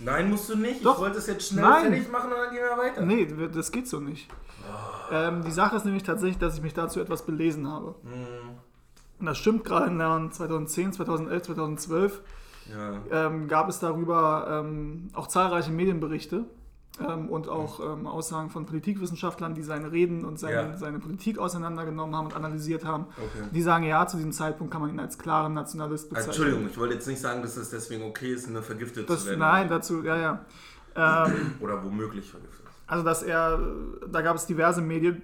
Nein, musst du nicht. Doch. Ich wollte es jetzt schnell Nein. fertig machen und dann gehen wir weiter. Nee, das geht so nicht. Ähm, die Sache ist nämlich tatsächlich, dass ich mich dazu etwas belesen habe. Hm, Und das stimmt gerade in den Jahren 2010, 2011, 2012 ja. ähm, gab es darüber ähm, auch zahlreiche Medienberichte ähm, und auch ähm, Aussagen von Politikwissenschaftlern, die seine Reden und seine, Ja. seine Politik auseinandergenommen haben und analysiert haben. Okay. Die sagen, ja, zu diesem Zeitpunkt kann man ihn als klaren Nationalist bezeichnen. Entschuldigung, ich wollte jetzt nicht sagen, dass es deswegen okay ist, eine vergiftet Das, zu werden. nein, dazu, ja, ja. Ähm, Oder womöglich vergiftet. also, dass er, da gab es diverse Medien,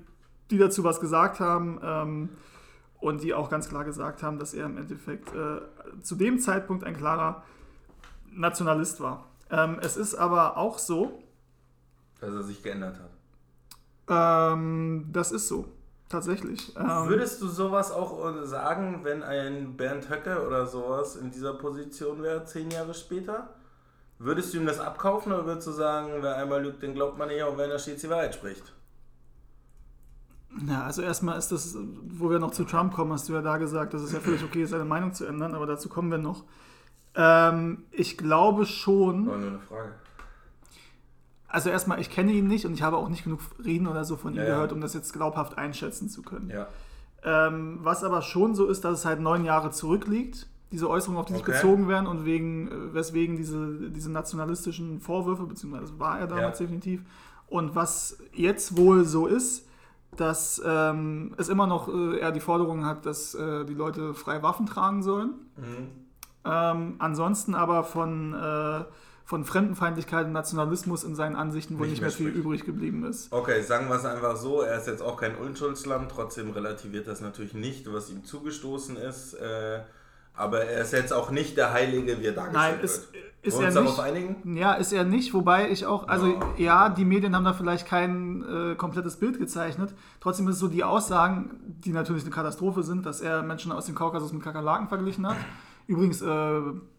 die dazu was gesagt haben. Ähm, und die auch ganz klar gesagt haben, dass er im Endeffekt äh, zu dem Zeitpunkt ein klarer Nationalist war. Ähm, es ist aber auch so, dass er sich geändert hat. Ähm, das ist so, tatsächlich. Ähm, Würdest du sowas auch äh, sagen, wenn ein Bernd Höcke oder sowas in dieser Position wäre, zehn Jahre später? Würdest du ihm das abkaufen oder würdest du sagen, wer einmal lügt, den glaubt man nicht, auch wenn er stets die Wahrheit spricht? Ja, also erstmal ist das, wo wir noch zu Trump kommen, hast du ja da gesagt, dass es ja völlig okay ist, seine Meinung zu ändern, aber dazu kommen wir noch. Ähm, ich glaube schon. War nur eine Frage. Also erstmal, ich kenne ihn nicht und ich habe auch nicht genug Reden oder so von ihm Ja, gehört, um das jetzt glaubhaft einschätzen zu können. Ja. Ähm, was aber schon so ist, dass es halt neun Jahre zurückliegt, diese Äußerungen, auf die sich Okay. bezogen werden und wegen, äh, weswegen diese, diese nationalistischen Vorwürfe, beziehungsweise war er damals Ja. definitiv. Und was jetzt wohl so ist, dass ähm, es immer noch äh, er die Forderung hat, dass äh, die Leute frei Waffen tragen sollen. Mhm. Ähm, ansonsten aber von, äh, von Fremdenfeindlichkeit und Nationalismus in seinen Ansichten wohl Nicht nicht, mehr viel spricht. übrig geblieben ist. Okay, sagen wir es einfach so, er ist jetzt auch kein Unschuldslamm, trotzdem relativiert das natürlich nicht, was ihm zugestoßen ist. Äh, aber er ist jetzt auch nicht der Heilige, wie er dargestellt Nein, ist, wird. ist Wollen wir er uns nicht. darauf einigen? Ja, ist er nicht, wobei ich auch, also Ja. ja, die Medien haben da vielleicht kein äh, komplettes Bild gezeichnet. Trotzdem ist es so die Aussagen, die natürlich eine Katastrophe sind, dass er Menschen aus dem Kaukasus mit Kakerlaken verglichen hat. Übrigens, äh,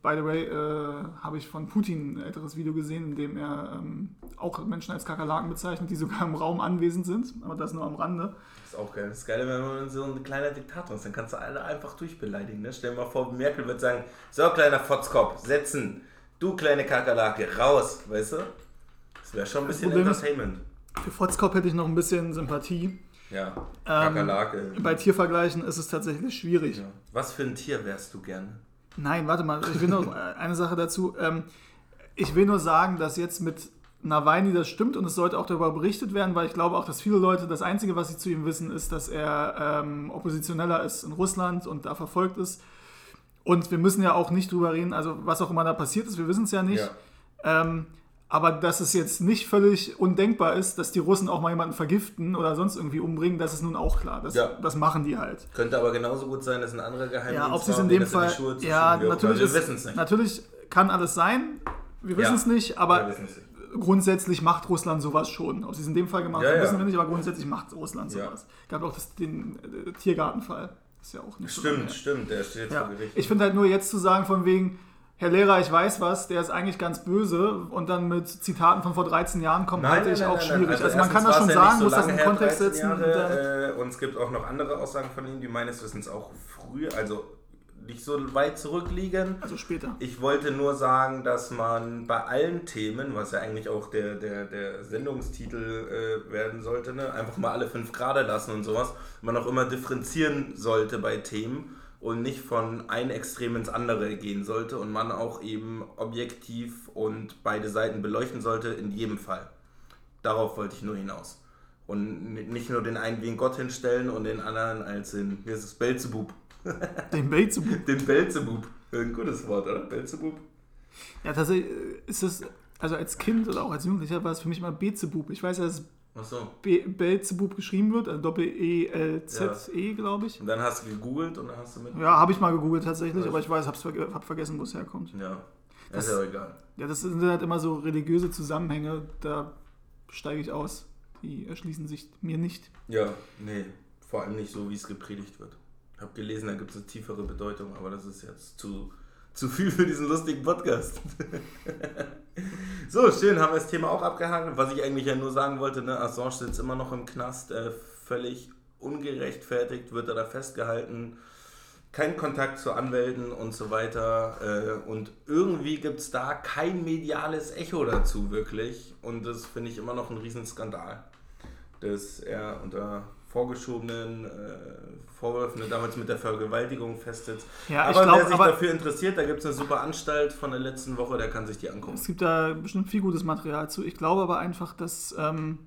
by the way, äh, habe ich von Putin ein älteres Video gesehen, in dem er ähm, auch Menschen als Kakerlaken bezeichnet, die sogar im Raum anwesend sind, aber das nur am Rande. Das ist auch geil. Das ist geil, wenn man so ein kleiner Diktator ist. Dann kannst du alle einfach durchbeleidigen. Ne? Stell dir mal vor, Merkel wird sagen: So, kleiner Fotzkopf, setzen. Du kleine Kakerlake, raus. Weißt du? Das wäre schon ein bisschen Problem ist- Entertainment. Für Fotzkopf hätte ich noch ein bisschen Sympathie. Ja, Ähm, Kakerlake. Bei Tiervergleichen ist es tatsächlich schwierig. Ja. Was für ein Tier wärst du gerne? Nein, warte mal, ich will noch äh, eine Sache dazu. Ähm, ich will nur sagen, dass jetzt mit Nawalny das stimmt und es sollte auch darüber berichtet werden, weil ich glaube auch, dass viele Leute, das Einzige, was sie zu ihm wissen, ist, dass er ähm, Oppositioneller ist in Russland und da verfolgt ist. Und wir müssen ja auch nicht drüber reden, also was auch immer da passiert ist, wir wissen es ja nicht. Ja. Ähm, aber dass es jetzt nicht völlig undenkbar ist, dass die Russen auch mal jemanden vergiften oder sonst irgendwie umbringen, das ist nun auch klar. Das, Ja. das machen die halt. Könnte aber genauso gut sein, dass ein anderer Geheimdienst Ja, ob sie es in dem Fall. Schuhe zu ja, natürlich ist, wissen es nicht. Natürlich kann alles sein. Wir wissen Ja. es nicht, Wir aber nicht. grundsätzlich macht Russland sowas schon. Ob sie es in dem Fall gemacht Ja, haben, ja. wissen wir nicht, aber grundsätzlich macht Russland Ja. sowas. Gab auch das, den äh, Tiergartenfall. Ist ja auch nicht so Stimmt, lange her. stimmt, der steht jetzt Ja. vor Gericht. Ich finde halt nur jetzt zu sagen, von wegen, Herr Lehrer, ich weiß was, der ist eigentlich ganz böse und dann mit Zitaten von vor 13 Jahren kommen, halte ich auch schwierig. Also, man kann das schon sagen, ja muss das so in den Kontext her, 13 setzen. Jahre, äh, und es gibt auch noch andere Aussagen von ihm, die meines Wissens auch früher, also nicht so weit zurückliegen. also später. Ich wollte nur sagen, dass man bei allen Themen, was ja eigentlich auch der, der, der Sendungstitel äh, werden sollte, ne? einfach mal alle fünf Grade lassen und sowas, man auch immer differenzieren sollte bei Themen und nicht von einem Extrem ins andere gehen sollte und man auch eben objektiv und beide Seiten beleuchten sollte in jedem Fall. Darauf wollte ich nur hinaus. Und nicht nur den einen wie einen Gott hinstellen und den anderen als den, wie ist es, Belzebub. Den Belzebub. Den Belzebub. Ein gutes Wort, oder? Belzebub? Ja, tatsächlich äh, ist es, also als Kind oder auch als Jugendlicher war es für mich immer Bezebub. Ich weiß ja, Achso. Be Belzebub geschrieben wird, also Doppel-E-L-Z-E, glaube ich. Und dann hast du gegoogelt und dann hast du mit. Ja, habe ich mal gegoogelt tatsächlich, Was? aber ich weiß, hab's verge hab vergessen, wo es herkommt. Ja. Das- ist ja egal. Ja, das sind halt immer so religiöse Zusammenhänge, da steige ich aus. Die erschließen sich mir nicht. Ja, nee. Vor allem nicht so, wie es gepredigt wird. Ich habe gelesen, da gibt es eine tiefere Bedeutung, aber das ist jetzt zu, zu viel für diesen lustigen Podcast. so, schön, haben wir das Thema auch abgehakt. Was ich eigentlich ja nur sagen wollte, ne, Assange sitzt immer noch im Knast, äh, völlig ungerechtfertigt wird er da festgehalten. Kein Kontakt zu Anwälten und so weiter. Äh, und irgendwie gibt es da kein mediales Echo dazu, wirklich. Und das finde ich immer noch ein Riesenskandal dass er unter vorgeschobenen äh, Vorwürfen damals mit der Vergewaltigung festsitzt. Ja, ich aber glaub, wer sich aber- dafür interessiert, da gibt es eine super Anstalt von der letzten Woche, der kann sich die angucken. Es gibt da bestimmt viel gutes Material zu. Ich glaube aber einfach, dass, ähm,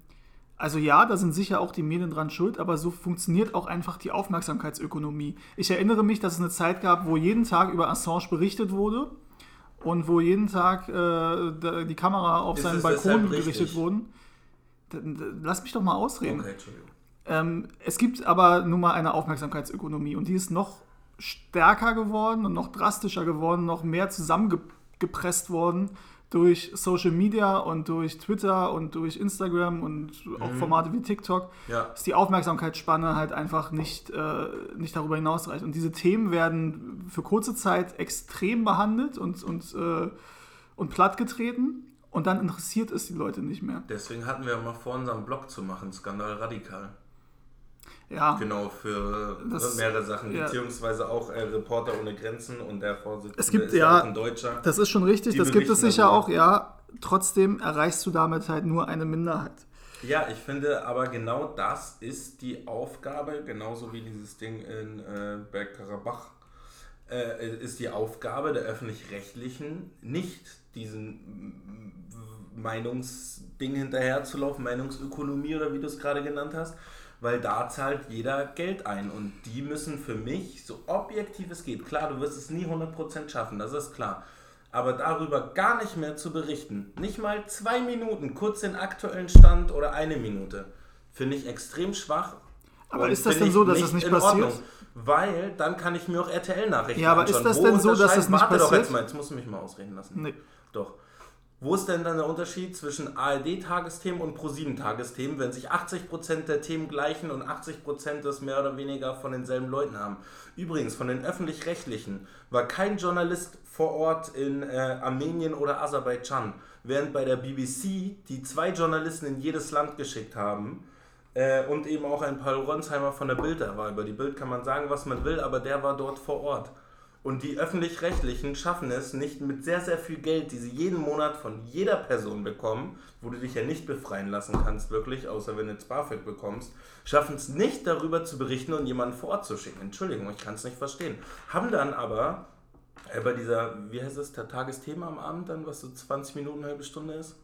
also ja, da sind sicher auch die Medien dran schuld, aber so funktioniert auch einfach die Aufmerksamkeitsökonomie. Ich erinnere mich, dass es eine Zeit gab, wo jeden Tag über Assange berichtet wurde und wo jeden Tag äh, die Kamera auf Ist seinen Balkon gerichtet da- Lass mich doch mal ausreden. Okay, Entschuldigung. Ähm, es gibt aber nun mal eine Aufmerksamkeitsökonomie und die ist noch stärker geworden und noch drastischer geworden, noch mehr zusammengepresst worden durch Social Media und durch Twitter und durch Instagram und auch Mhm. Formate wie TikTok, Ja. dass die Aufmerksamkeitsspanne halt einfach nicht, äh, nicht darüber hinausreicht. Und diese Themen werden für kurze Zeit extrem behandelt und, und, äh, und plattgetreten und dann interessiert es die Leute nicht mehr. Deswegen hatten wir mal vor, unseren Blog zu machen, Skandal Radikal. Ja, Genau, für Das- mehrere Sachen, ja. beziehungsweise auch äh, Reporter ohne Grenzen und der Vorsitzende Es gibt, ist ja, auch ein Deutscher. das ist schon richtig, das gibt es sicher auch, ja. Trotzdem erreichst du damit halt nur eine Minderheit. Ja, ich finde aber genau das ist die Aufgabe, genauso wie dieses Ding in äh, Bergkarabach, äh, ist die Aufgabe der Öffentlich-Rechtlichen, nicht diesen Meinungsding hinterherzulaufen, Meinungsökonomie oder wie du es gerade genannt hast, weil da zahlt jeder Geld ein und die müssen für mich, so objektiv es geht, klar, du wirst es nie 100% schaffen, das ist klar, aber darüber gar nicht mehr zu berichten, nicht mal zwei Minuten, kurz den aktuellen Stand oder eine Minute, finde ich extrem schwach. Aber ist das denn so, dass das nicht passiert? Ordnung, Weil dann kann ich mir auch RTL-Nachrichten Ja, aber anschauen. ist das Wo denn so, dass unterscheiden- das nicht Warte doch passiert? jetzt mal, jetzt musst du mich mal ausreden lassen. Nee. Doch. Wo ist denn dann der Unterschied zwischen ARD-Tagesthemen und ProSieben-Tagesthemen, wenn sich 80% der Themen gleichen und 80% das mehr oder weniger von denselben Leuten haben? Übrigens, von den Öffentlich-Rechtlichen war kein Journalist vor Ort in äh, Armenien oder Aserbaidschan, während bei der BBC die zwei Journalisten in jedes Land geschickt haben äh, und eben auch ein Paul Ronsheimer von der Bild da war. Über die Bild kann man sagen, was man will, aber der war dort vor Ort. Und die öffentlich-rechtlichen schaffen es nicht mit sehr, sehr viel Geld, die sie jeden Monat von jeder Person bekommen, wo du dich ja nicht befreien lassen kannst, wirklich, außer wenn du jetzt BAföG bekommst, schaffen es nicht darüber zu berichten und jemanden vor Ort zu schicken. Entschuldigung, ich kann es nicht verstehen. Haben dann aber äh, bei dieser, wie heißt es, der Tagesthema am Abend dann, was so 20 Minuten, eine halbe Stunde ist?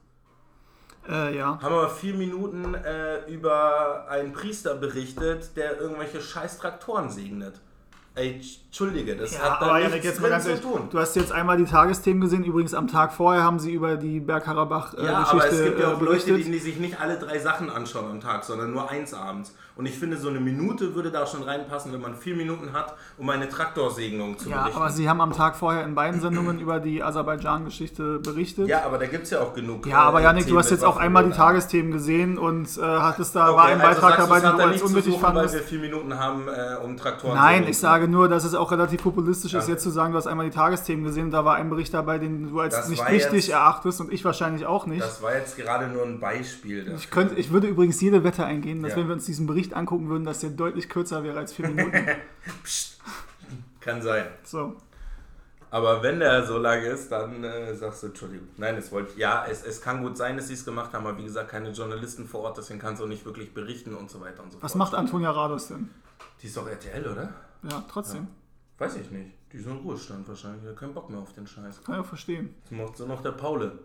Äh, ja. haben aber vier Minuten äh, über einen Priester berichtet, der irgendwelche scheiß Traktoren segnet. Ey, Entschuldige, das Ja, hat da aber nichts Janik, jetzt mal ganz zu ehrlich, tun. du hast jetzt einmal die Tagesthemen gesehen. Übrigens am Tag vorher haben sie über die Bergkarabach-Geschichte Ja, aber es gibt ja äh, auch Leute, berichtet. die, die sich nicht alle drei Sachen anschauen am Tag, sondern nur eins abends. Und ich finde, so eine Minute würde da schon reinpassen, wenn man vier Minuten hat, um eine Traktorsegnung zu ja, berichten. aber sie haben am Tag vorher in beiden Sendungen über die Aserbaidschan-Geschichte berichtet. ja, aber da gibt es ja auch genug. Ja, aber äh, Janik, du hast jetzt auch einmal die Tagesthemen gesehen und äh, hattest da Okay, war ein also Beitrag dabei, den du als unwichtig suchen, weil fandest. wir vier Minuten haben, äh, um Traktoren Nein, ich sage nur, dass es auch relativ populistisch ist, Ja. jetzt zu sagen, du hast einmal die Tagesthemen gesehen und da war ein Bericht dabei, den du als Das nicht wichtig jetzt- erachtest und ich wahrscheinlich auch nicht. Das war jetzt gerade nur ein Beispiel. dafür. Ich, könnte, ich würde übrigens jede Wette eingehen, dass Ja. wenn wir uns diesen Bericht angucken würden, dass der deutlich kürzer wäre als vier Minuten. Psst. Kann sein. So. Aber wenn der so lang ist, dann äh, sagst du Entschuldigung. Nein, es wollte ja, es, es kann gut sein, dass sie es gemacht haben, aber wie gesagt, keine Journalisten vor Ort, deswegen kannst du auch nicht wirklich berichten und so weiter und so Was fort. macht Antonia Rados denn? Die ist doch RTL, oder? Ja, trotzdem. Weiß ich nicht. Die ist in Ruhestand wahrscheinlich. Die hat keinen Bock mehr auf den Scheiß. Kann ich auch verstehen. Das macht so noch der Paule.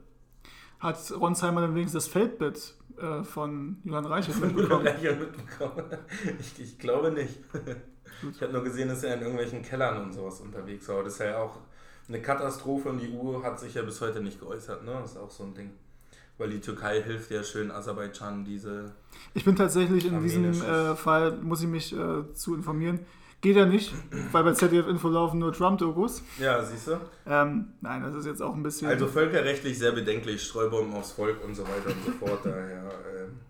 Hat Ronsheimer dann wenigstens das Feldbett äh, von Johann Reichert mitbekommen? Mitbekommen. Ich, ich glaube nicht. Ich habe nur gesehen, dass er in irgendwelchen Kellern und sowas unterwegs war. Das ist ja auch eine Katastrophe und die EU hat sich ja bis heute nicht geäußert. Ne? Das ist auch so ein Ding. Weil die Türkei hilft ja schön Aserbaidschan diese. Ich bin tatsächlich in diesem äh, Fall, muss ich mich äh, zu informieren. Geht ja nicht, weil bei ZDF Info laufen nur Trump-Dokus. Ja, siehst du? Ähm, nein, das ist jetzt auch ein bisschen. Also völkerrechtlich sehr bedenklich, Streubomben aufs Volk und so weiter und so fort. Daher ähm,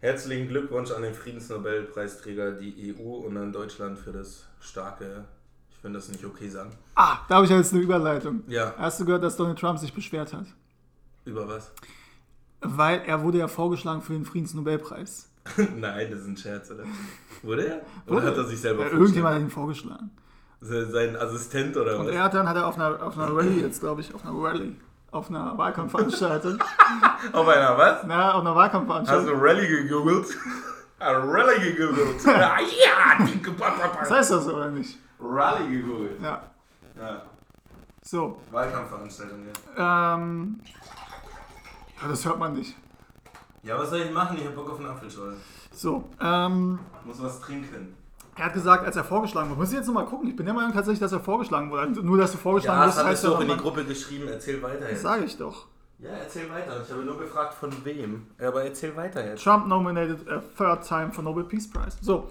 herzlichen Glückwunsch an den Friedensnobelpreisträger, die EU und an Deutschland für das starke, ich finde das nicht okay sagen. ah, da habe ich jetzt eine Überleitung. Ja, Hast du gehört, dass Donald Trump sich beschwert hat? über was? Weil er wurde ja vorgeschlagen für den Friedensnobelpreis. Nein, das ist ein Scherz, oder? Wurde er? Oder Wurde. hat er sich selber Äh, irgendjemand hat ihn vorgeschlagen. Sein Assistent oder Und was? er hat dann hat er auf einer, auf einer Rallye, jetzt glaube ich, auf einer Rallye, auf einer Wahlkampfveranstaltung, Auf einer was? na, auf einer Hast Wahlkampfveranstaltung, du Rallye gegoogelt? Rallye gegoogelt. ja, die was heißt das oder nicht? Rallye gegoogelt. Ja, Ja, so, Wahlkampfveranstaltung, ja. ähm, ja, das hört man nicht. Ja, was soll ich machen? Ich hab Bock auf einen Apfelschorle. So, ähm, Muss was trinken. er hat gesagt, als er vorgeschlagen wurde, muss ich jetzt nochmal gucken, ich bin der Meinung tatsächlich, dass er vorgeschlagen wurde. Nur, dass du vorgeschlagen Ja, das heißt hast du ja auch in die Gruppe geschrieben. Erzähl weiter Das jetzt. sage ich doch. Ja, erzähl weiter. Ich habe nur gefragt, von wem. Aber erzähl weiter jetzt. Trump nominated a third time for Nobel Peace Prize. So.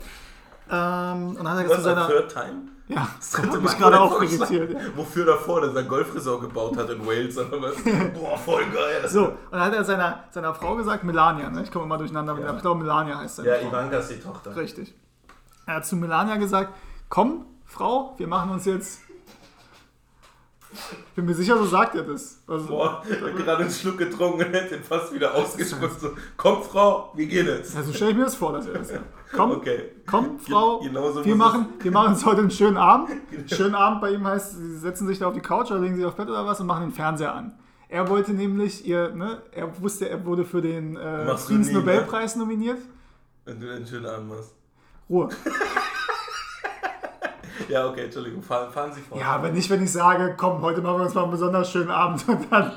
Ähm, und dann hat er Was, zu seiner. a third time? Ja, das hat mich gerade auch irritiert. Wofür davor, dass er ein Golfresort gebaut hat in Wales oder was? Boah, voll geil. So, und dann hat er seiner, seiner Frau gesagt, Melania, ne? ich komme immer durcheinander, mit Ja. ich glaube Melania heißt seine Ja, Frau. Ivanka ist die Tochter. Richtig. Er hat zu Melania gesagt, komm, Frau, wir machen uns jetzt... Ich bin mir sicher, so sagt er das. Also, Boah, ich hab gerade einen Schluck getrunken und hätte ihn fast wieder ausgespuckt. So, komm, Frau, wie geht es? Also stelle ich mir das vor, dass er das sagt. Komm, Okay. komm, Frau, Genau so wir, machen, wir machen uns heute einen schönen Abend. Schönen Abend bei ihm heißt, sie setzen sich da auf die Couch oder legen sich auf Bett oder was und machen den Fernseher an. Er wollte nämlich, ihr, ne, er wusste, er wurde für den äh, Friedensnobelpreis nominiert. Wenn du einen schönen Abend machst. Ruhe. Ja, okay, Entschuldigung, fahren, fahren Sie fort. Ja, aber nicht, wenn ich sage, komm, heute machen wir uns mal einen besonders schönen Abend und dann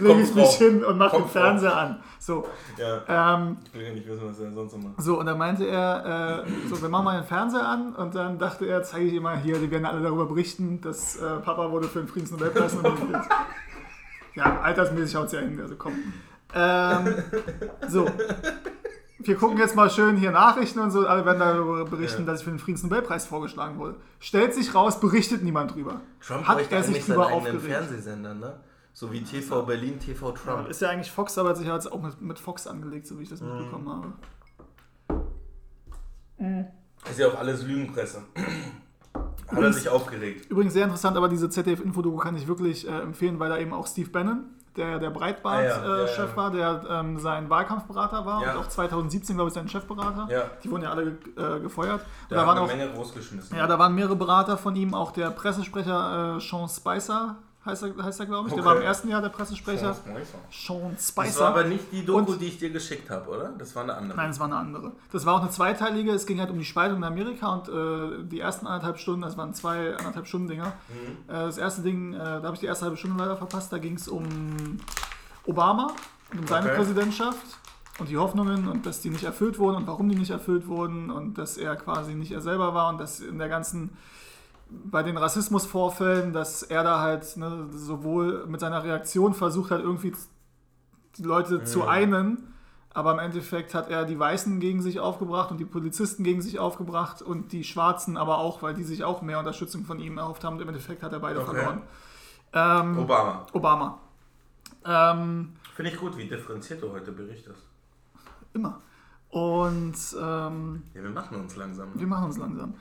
lege ich mich hin und mache den. Fernseher an. So, Ja, ähm, ich will ja nicht wissen, was er sonst so macht. so, und dann meinte er, äh, so, wir machen mal den Fernseher an und dann dachte er, zeige ich immer hier, die werden alle darüber berichten, dass äh, Papa wurde für den Friedensnobelpreis nominiert. ja, altersmäßig haut es ja hin, also komm. Ähm, so. Wir gucken jetzt mal schön hier Nachrichten und so, alle werden darüber berichten, Ja. dass ich für den Friedensnobelpreis vorgeschlagen wurde. Stellt sich raus, berichtet niemand drüber. Trump Hat er sich drüber aufgeregt? Fernsehsender, ne? So wie TV Berlin, TV Trump. Ist ja eigentlich Fox, aber hat sich jetzt auch mit, mit Fox angelegt, so wie ich das Mhm. mitbekommen habe. Ist ja auch alles Lügenpresse. Hat er sich aufgeregt. Übrigens sehr interessant, aber diese ZDF-Infodoku kann ich wirklich äh, empfehlen, weil da eben auch Steve Bannon, der der Ah, ja. Breitbart-Chef Ja, war, der ähm, sein Wahlkampfberater war und auch 2017, glaube ich, sein Chefberater. Die wurden ja alle äh, gefeuert. Da da waren eine auch, Menge großgeschmissen. ja, da waren mehrere Berater von ihm, auch der Pressesprecher äh, Sean Spicer, heißt er, heißt er glaube ich. Der Okay. war im ersten Jahr der Pressesprecher. Sean Das war Spicer. aber nicht die Doku, Und- die ich dir geschickt habe, oder? Das war eine andere. Nein, es war eine andere. Das war auch eine zweiteilige. Es ging halt um die Spaltung in Amerika und äh, die ersten anderthalb Stunden, das waren zwei anderthalb Stunden Dinger. Mhm. Äh, das erste Ding, äh, da habe ich die erste halbe Stunde leider verpasst. Da ging es um Obama und um seine Okay. Präsidentschaft und die Hoffnungen und dass die nicht erfüllt wurden und warum die nicht erfüllt wurden und dass er quasi nicht er selber war und dass in der ganzen bei den Rassismusvorfällen, dass er da halt ne, sowohl mit seiner Reaktion versucht hat, irgendwie die Leute zu einen, aber im Endeffekt hat er die Weißen gegen sich aufgebracht und die Polizisten gegen sich aufgebracht und die Schwarzen aber auch, weil die sich auch mehr Unterstützung von ihm erhofft haben. Und im Endeffekt hat er beide Okay. verloren. Ähm, Obama. Obama. Ähm, Finde ich gut, wie differenziert du heute berichtest. immer. Und ähm, Ja, wir machen uns langsam. wir machen uns langsam.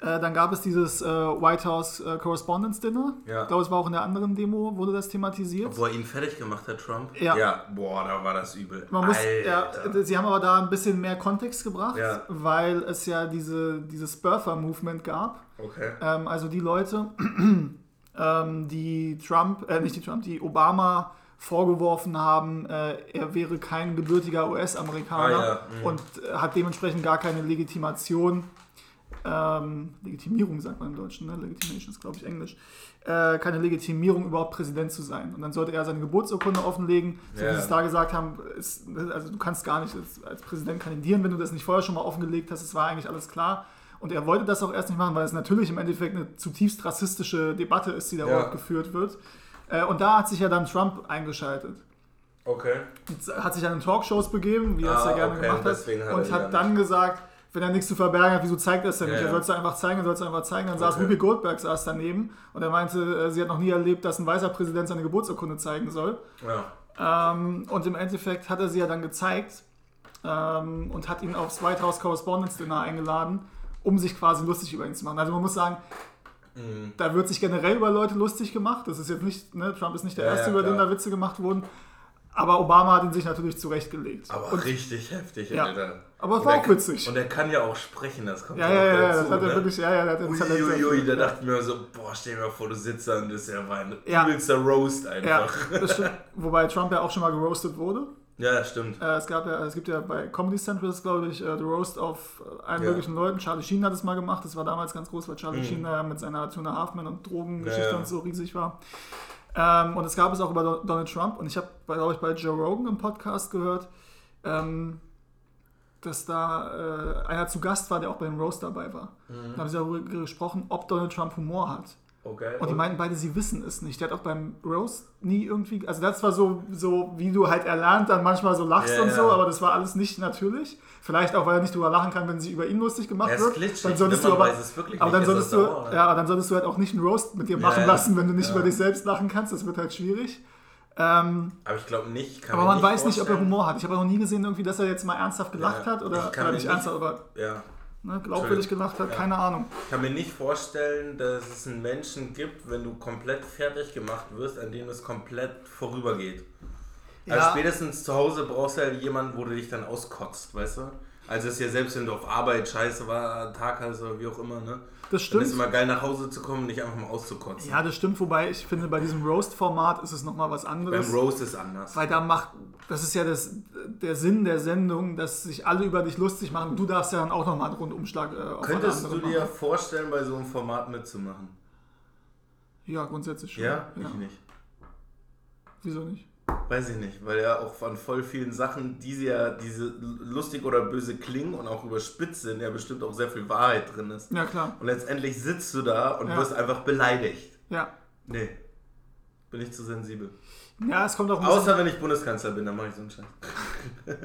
Äh, dann gab es dieses äh, White House äh, Correspondence Dinner. Ja. Ich glaube, es war auch in der anderen Demo, wurde das thematisiert. Wo er ihn fertig gemacht hat, Trump? Ja. boah, da war das übel. Man muss, ja, sie haben aber da ein bisschen mehr Kontext gebracht, Ja. weil es ja diese, dieses Birther-Movement gab. Okay. Ähm, also die Leute, ähm, die Trump, äh, nicht die Trump, die Obama vorgeworfen haben, äh, er wäre kein gebürtiger US-Amerikaner Ah, ja, mhm. und äh, hat dementsprechend gar keine Legitimation. Ähm, Legitimierung sagt man im Deutschen, ne? Legitimation ist, glaube ich, Englisch. Äh, keine Legitimierung, überhaupt Präsident zu sein. Und dann sollte er seine Geburtsurkunde offenlegen. So Ja. wie sie es da gesagt haben, ist, also du kannst gar nicht als, als Präsident kandidieren, wenn du das nicht vorher schon mal offengelegt hast. Es war eigentlich alles klar. Und er wollte das auch erst nicht machen, weil es natürlich im Endeffekt eine zutiefst rassistische Debatte ist, die da überhaupt geführt wird. Äh, und da hat sich ja dann Trump eingeschaltet. Okay. Und hat sich in Talkshows begeben, wie er es Ah, ja gerne okay, gemacht hat. und hat dann gesagt, wenn er nichts zu verbergen hat, wieso zeigt er es denn Ja, nicht? Er soll es einfach zeigen, er soll es einfach zeigen. Dann saß Okay. Ruby Goldberg saß daneben und er meinte, äh, sie hat noch nie erlebt, dass ein weißer Präsident seine Geburtsurkunde zeigen soll. Ja. Ähm, und im Endeffekt hat er sie ja dann gezeigt ähm, und hat ihn aufs White House Correspondence Dinner eingeladen, um sich quasi lustig über ihn zu machen. Also man muss sagen, Mhm. da wird sich generell über Leute lustig gemacht. Das ist jetzt nicht, ne, Trump ist nicht der Ja, Erste, über den da Witze gemacht wurden. Aber Obama hat ihn sich natürlich zurechtgelegt. Aber und, richtig heftig, Ja. Alter. Aber es war auch witzig. Und er kann ja auch sprechen, das kommt Ja, auch ja, ja, ja, dazu, das hat er ne? wirklich, ja, ja, der hat ein Talent Uiuiui, da dachte ich mir so, boah, stell dir mal vor, du sitzt da und das ist ja ein Ja. übelster Roast Ja, einfach. das stimmt. Wobei Trump ja auch schon mal geroastet wurde. Ja, stimmt. Äh, es, gab ja, es gibt ja bei Comedy Central, glaube ich, äh, The Roast auf äh, allen Ja. möglichen Leuten. Charlie Sheen hat es mal gemacht. Das war damals ganz groß, weil Charlie Mhm. Sheen äh, mit seiner Tuna Halfman und Drogengeschichte Ja, ja. und so riesig war. Ähm, und es gab es auch über Do- Donald Trump. Und ich habe, glaube ich, bei Joe Rogan im Podcast gehört, ähm, dass da äh, einer zu Gast war, der auch bei dem Roast dabei war. Mhm. Da haben sie darüber gesprochen, ob Donald Trump Humor hat. Okay. Und die meinten beide, sie wissen es nicht. Der hat auch beim Roast nie irgendwie. Also, das war so, so wie du halt erlernt, dann manchmal so lachst Ja, und so, aber das war alles nicht natürlich. Vielleicht auch, weil er nicht drüber lachen kann, wenn sie über ihn lustig gemacht Er wird. glitschig, dann solltest du aber, weiß es wirklich aber dann solltest du, ja, dann solltest du halt auch nicht einen Roast mit dir machen Ja, lassen, wenn du nicht über dich selbst lachen kannst. Das wird halt schwierig. Ähm, Aber ich glaube nicht. Aber man nicht weiß nicht, ob er vorstellen- Humor hat. Ich habe auch noch nie gesehen, irgendwie, dass er jetzt mal ernsthaft gelacht Ja, hat oder, oder nicht nicht- ernsthaft, aber Ja. ne, glaubwürdig gelacht hat. Ja. Keine Ahnung. Ich kann mir nicht vorstellen, dass es einen Menschen gibt, wenn du komplett fertig gemacht wirst, an dem es komplett vorübergeht. Also spätestens zu Hause brauchst du ja jemanden, wo du dich dann auskotzt, weißt du? Also es ist ja selbst, wenn du auf Arbeit scheiße war, Tag hast oder wie auch immer, ne? Das Dann stimmt. ist immer geil nach Hause zu kommen und nicht einfach mal auszukotzen. Ja, das stimmt, wobei ich finde, bei diesem Roast-Format ist es nochmal was anderes. Beim Roast ist anders. Weil da macht, das ist ja das, der Sinn der Sendung, dass sich alle über dich lustig machen. Du darfst ja dann auch nochmal einen Rundumschlag äh, auf Könntest du dir machen. vorstellen, bei so einem Format mitzumachen? Ja, grundsätzlich schon. Ja? Ich nicht. Wieso nicht? Weiß ich nicht, weil ja auch von voll vielen Sachen, die sie ja diese lustig oder böse klingen und auch überspitzt sind, ja bestimmt auch sehr viel Wahrheit drin ist. Ja, klar. Und letztendlich sitzt du da und Ja. wirst einfach beleidigt. Ja. Nee. Bin ich zu sensibel. Ja, es kommt auch Außer wenn ich Bundeskanzler bin, dann mache ich so einen Scheiß.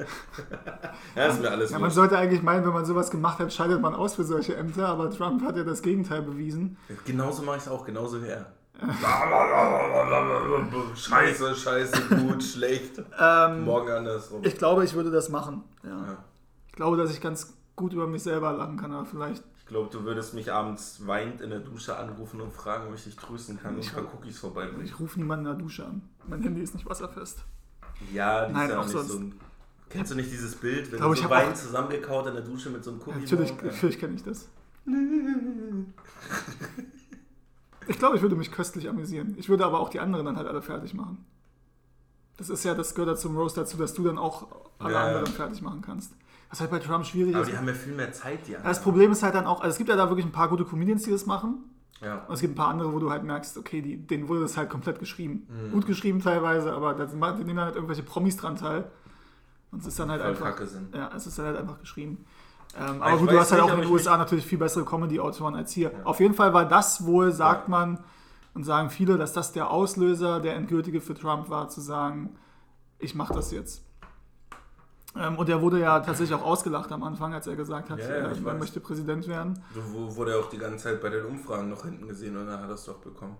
ja, ist mir alles Ja, man sollte eigentlich meinen, wenn man sowas gemacht hat, scheidet man aus für solche Ämter, aber Trump hat ja das Gegenteil bewiesen. Genauso mache ich es auch, genauso wie er. Scheiße, scheiße, gut, schlecht. Ähm, Morgen andersrum. ich glaube, ich würde das machen. Ja. Ja. Ich glaube, dass ich ganz gut über mich selber lachen kann, aber vielleicht. Ich glaube, du würdest mich abends weinend in der Dusche anrufen und fragen, ob ich dich trösten kann und Ich- ein paar Cookies vorbeibringen. Ich rufe niemanden in der Dusche an. Mein Handy ist nicht wasserfest. Ja, die Nein, ist ja auch auch nicht sonst. so ein... Kennst du nicht dieses Bild, wenn Glaub, du so Wein zusammengekaut in der Dusche mit so einem Cookie? Natürlich, morgen? natürlich kenne ich das. Ich glaube, ich würde mich köstlich amüsieren. Ich würde aber auch die anderen dann halt alle fertig machen. Das ist ja, das gehört ja zum Roast dazu, dass du dann auch alle Ja, ja. anderen fertig machen kannst. Was halt bei Trump schwierig Aber ist. die haben ja viel mehr Zeit, die Das anderen. Problem ist halt dann auch, also es gibt ja da wirklich ein paar gute Comedians, die das machen. Ja. Und es gibt ein paar andere, wo du halt merkst, okay, die, denen wurde das halt komplett geschrieben. Mhm. Gut geschrieben teilweise, aber da nehmen dann halt irgendwelche Promis dran teil. Und es ist dann halt Voll einfach. kacke sind. Ja, es ist halt einfach geschrieben. Ähm, Aber gut, du hast halt nicht, auch in den USA natürlich viel bessere Comedy-Autoren als hier. Ja. Auf jeden Fall war das wohl, sagt Ja. man und sagen viele, dass das der Auslöser, der endgültige für Trump war, zu sagen, ich mache das jetzt. Ähm, und er wurde ja tatsächlich auch ausgelacht am Anfang, als er gesagt hat, Ja, äh, ich er weiß. möchte Präsident werden. Du wo- wurde ja auch die ganze Zeit bei den Umfragen noch hinten gesehen und dann hat er es doch bekommen.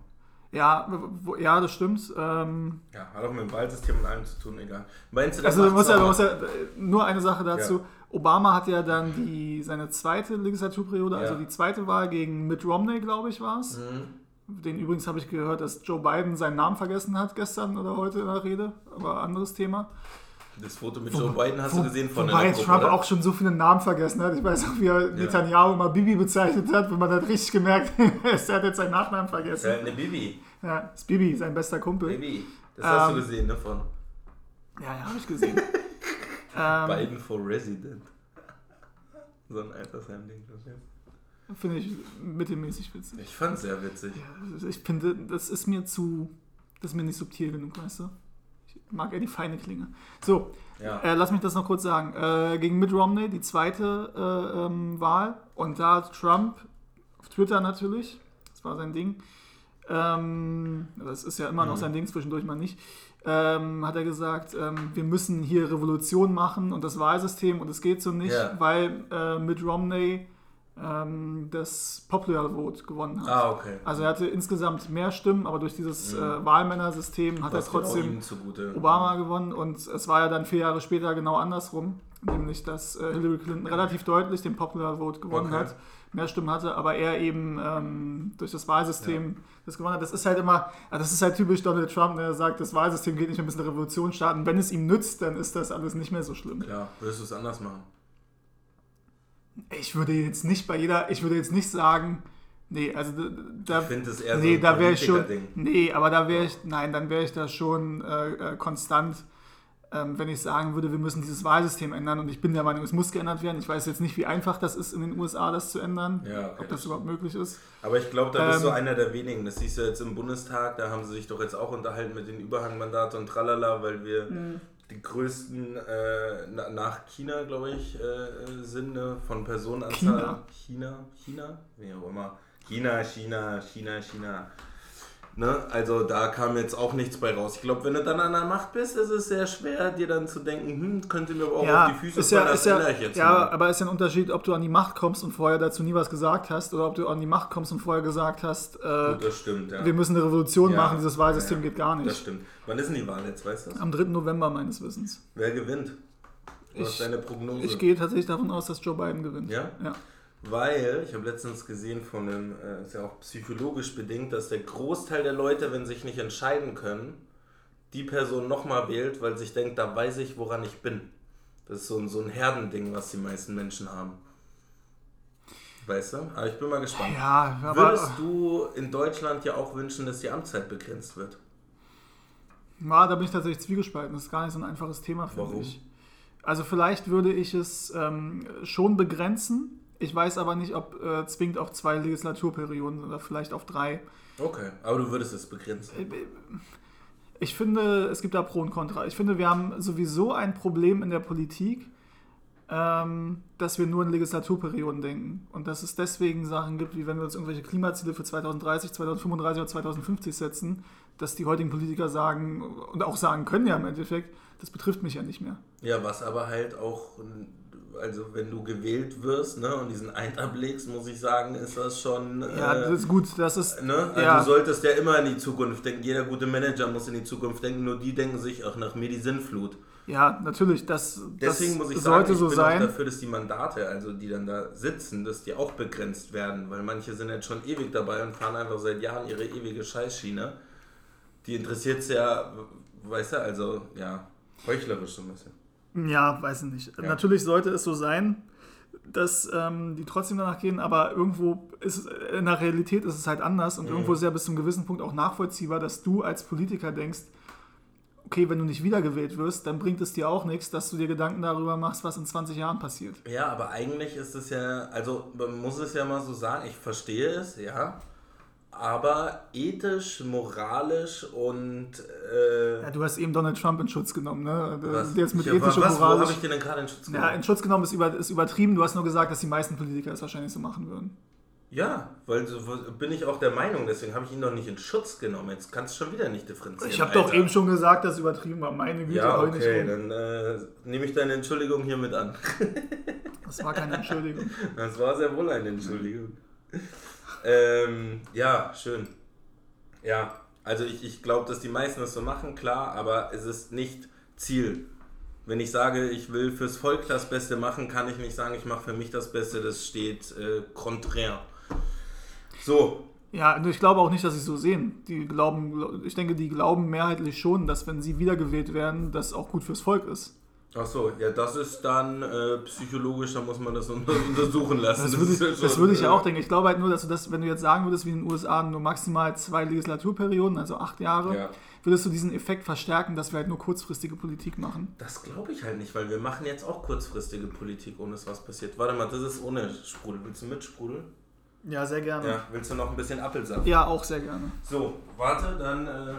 Ja, wo, ja, das stimmt. Ähm, Ja, hat auch mit dem Wahlsystem und allem zu tun, egal. Meinst du, Also muss ja, muss ja, äh, nur eine Sache dazu. Ja. Obama hat ja dann die, seine zweite Legislaturperiode, also Ja. die zweite Wahl gegen Mitt Romney, glaube ich, war es. Mhm. Den übrigens habe ich gehört, dass Joe Biden seinen Namen vergessen hat gestern oder heute in der Rede, aber anderes Thema. Das Foto mit Joe Biden hast Wo- du gesehen von Wobei der Trump oder? auch schon so viele Namen vergessen hat. Ich weiß auch, wie er Netanyahu immer Bibi bezeichnet hat, wenn man hat richtig gemerkt, er hat jetzt seinen Nachnamen Das vergessen. halt eine Bibi. Ja, ist Bibi, sein bester Kumpel. Baby. Das hast Ähm, du gesehen davon. Ja, ja, habe ich gesehen. ähm, Biden for Resident. So ein Altersheim-Ding. das. Finde ich mittelmäßig witzig. Ich fand's sehr witzig. Ja, ich finde, das ist mir zu. Das ist mir nicht subtil genug, weißt du? Mag eher die feine Klinge. So, Ja. äh, lass mich das noch kurz sagen. Äh, gegen Mitt Romney, die zweite äh, ähm, Wahl. Und da hat Trump, auf Twitter natürlich, das war sein Ding, ähm, das ist ja immer noch Mhm. sein Ding, zwischendurch mal nicht, ähm, hat er gesagt, ähm, wir müssen hier Revolution machen und das Wahlsystem und es geht so nicht, Ja. weil äh, Mitt Romney ähm, das Popular Vote gewonnen hat. Ah, okay. Also er hatte insgesamt mehr Stimmen, aber durch dieses Mhm. äh, Wahlmännersystem hat Was er genau trotzdem. Obama gewonnen und es war ja dann vier Jahre später genau andersrum, nämlich dass äh, Hillary Clinton relativ deutlich den Popular Vote gewonnen Okay. hat, mehr Stimmen hatte, aber er eben ähm, durch das Wahlsystem das gewonnen hat. Das ist halt immer, ja, das ist halt typisch Donald Trump, der sagt, das Wahlsystem geht nicht, wir müssen eine Revolution starten. Wenn es ihm nützt, dann ist das alles nicht mehr so schlimm. Klar, würdest du es anders machen? Ich würde jetzt nicht bei jeder, ich würde jetzt nicht sagen, nee, also da, Ich finde es eher nee, so ein da wäre ich schon. Nee, aber da wäre ich. Nein, dann wäre ich da schon äh, äh, konstant, ähm, wenn ich sagen würde, wir müssen dieses Wahlsystem ändern. Und ich bin der Meinung, es muss geändert werden. Ich weiß jetzt nicht, wie einfach das ist in den USA, das zu ändern. Ja, okay, ob das das überhaupt möglich ist. Aber ich glaube, da bist du Ähm, einer der wenigen. Das siehst du jetzt im Bundestag, da haben sie sich doch jetzt auch unterhalten mit den Überhangmandaten und tralala, weil wir Mhm. Die größten äh, na, nach China, glaube ich, äh, sind ne, von Personenanzahl. China? China, China, wie auch immer. China, China, China, China. Ne? Also da kam jetzt auch nichts bei raus. Ich glaube, wenn du dann an der Macht bist, ist es sehr schwer, dir dann zu denken, hm, könnte mir aber auch Ja, auf die Füße ist ja, fallen, ist ja, ich jetzt ja mal. aber ist ja ein Unterschied, ob du an die Macht kommst und vorher dazu nie was gesagt hast oder ob du an die Macht kommst und vorher gesagt hast, äh, Gut, das stimmt, ja. wir müssen eine Revolution machen, dieses Wahlsystem geht gar Das nicht. stimmt. Wann ist denn die Wahl jetzt, weißt du das? Am 3. November meines Wissens. Wer gewinnt? Was ist Ich- deine Prognose? Ich gehe tatsächlich davon aus, dass Joe Biden gewinnt. Ja? Ja. Weil, ich habe letztens gesehen von einem, äh, ist ja auch psychologisch bedingt, dass der Großteil der Leute, wenn sie sich nicht entscheiden können, die Person nochmal wählt, weil sich denkt, da weiß ich, woran ich bin. Das ist so ein, so ein Herdending, was die meisten Menschen haben. Weißt du? Aber ich bin mal gespannt. Ja, Würdest du in Deutschland ja auch wünschen, dass die Amtszeit begrenzt wird? ja, da bin ich tatsächlich zwiegespalten. Das ist gar nicht so ein einfaches Thema für mich. Also vielleicht würde ich es ähm, schon begrenzen. Ich weiß aber nicht, ob äh, zwingend auf zwei Legislaturperioden oder vielleicht auf drei. Okay, aber du würdest es begrenzen. Ich finde, es gibt da Pro und Contra. Ich finde, wir haben sowieso ein Problem in der Politik, ähm, dass wir nur in Legislaturperioden denken. Und dass es deswegen Sachen gibt, wie wenn wir uns irgendwelche Klimaziele für 2030, 2035 oder 2050 setzen, dass die heutigen Politiker sagen und auch sagen können ja im Endeffekt, das betrifft mich ja nicht mehr. Ja, was aber halt auch, also wenn du gewählt wirst ne, und diesen Eid ablegst, muss ich sagen, ist das schon. Ja, äh, das ist gut. Das ist, Ne? Also ja, du solltest ja immer in die Zukunft denken. Jeder gute Manager muss in die Zukunft denken. Nur die denken sich, ach, nach mir die Sinnflut. ja, natürlich. Das, Deswegen das muss ich sagen, ich so bin sein. auch dafür, dass die Mandate, also die dann da sitzen, dass die auch begrenzt werden. Weil manche sind jetzt schon ewig dabei und fahren einfach seit Jahren ihre ewige Scheißschiene. Die interessiert es ja, weißt du, also ja, heuchlerisch so ein bisschen. Ja, weiß ich nicht. Ja. Natürlich sollte es so sein, dass ähm, die trotzdem danach gehen, aber irgendwo ist es, in der Realität ist es halt anders und Mhm. irgendwo ist ja bis zu einem gewissen Punkt auch nachvollziehbar, dass du als Politiker denkst, okay, wenn du nicht wiedergewählt wirst, dann bringt es dir auch nichts, dass du dir Gedanken darüber machst, was in 20 Jahren passiert. Ja, aber eigentlich ist es ja, also man muss es ja mal so sagen, ich verstehe es, ja. Aber ethisch, moralisch und äh, Ja, du hast eben Donald Trump in Schutz genommen, ne? was, Jetzt mit ja, ethisch und was, wo moralisch. habe ich den denn gerade in Schutz Ja, genommen? in Schutz genommen ist, über, ist übertrieben. Du hast nur gesagt, dass die meisten Politiker es wahrscheinlich so machen würden. Ja, weil so bin ich auch der Meinung, deswegen habe ich ihn noch nicht in Schutz genommen. Jetzt kannst du schon wieder nicht differenzieren. Ich habe doch eben schon gesagt, dass es übertrieben war. Meine Güte, Ja, nicht okay, rum. dann äh, nehme ich deine Entschuldigung hiermit an. Das war keine Entschuldigung. Das war sehr wohl eine Entschuldigung. Ähm, ja, schön. Ja, also ich, ich glaube, dass die meisten das so machen, klar, aber es ist nicht Ziel. Wenn ich sage, ich will fürs Volk das Beste machen, kann ich nicht sagen, ich mache für mich das Beste, das steht äh, konträr. So, Ja, und ich glaube auch nicht, dass sie es so sehen. Die glauben, ich denke, die glauben mehrheitlich schon, dass wenn sie wiedergewählt werden, das auch gut fürs Volk ist. Ach so, ja, das ist dann äh, psychologisch, da muss man das unter- untersuchen lassen. Das würde, ich, ja das würde ich äh, auch denken. Ich glaube halt nur, dass du das, wenn du jetzt sagen würdest, wie in den USA nur maximal zwei Legislaturperioden, also acht Jahre, Ja. würdest du diesen Effekt verstärken, dass wir halt nur kurzfristige Politik machen. Das glaube ich halt nicht, weil wir machen jetzt auch kurzfristige Politik, ohne dass was passiert. Warte mal, das ist ohne Sprudel. Willst du mit Sprudel? Ja, sehr gerne. Ja. Willst du noch ein bisschen Apfelsaft? Ja, auch sehr gerne. So, warte, dann. Äh,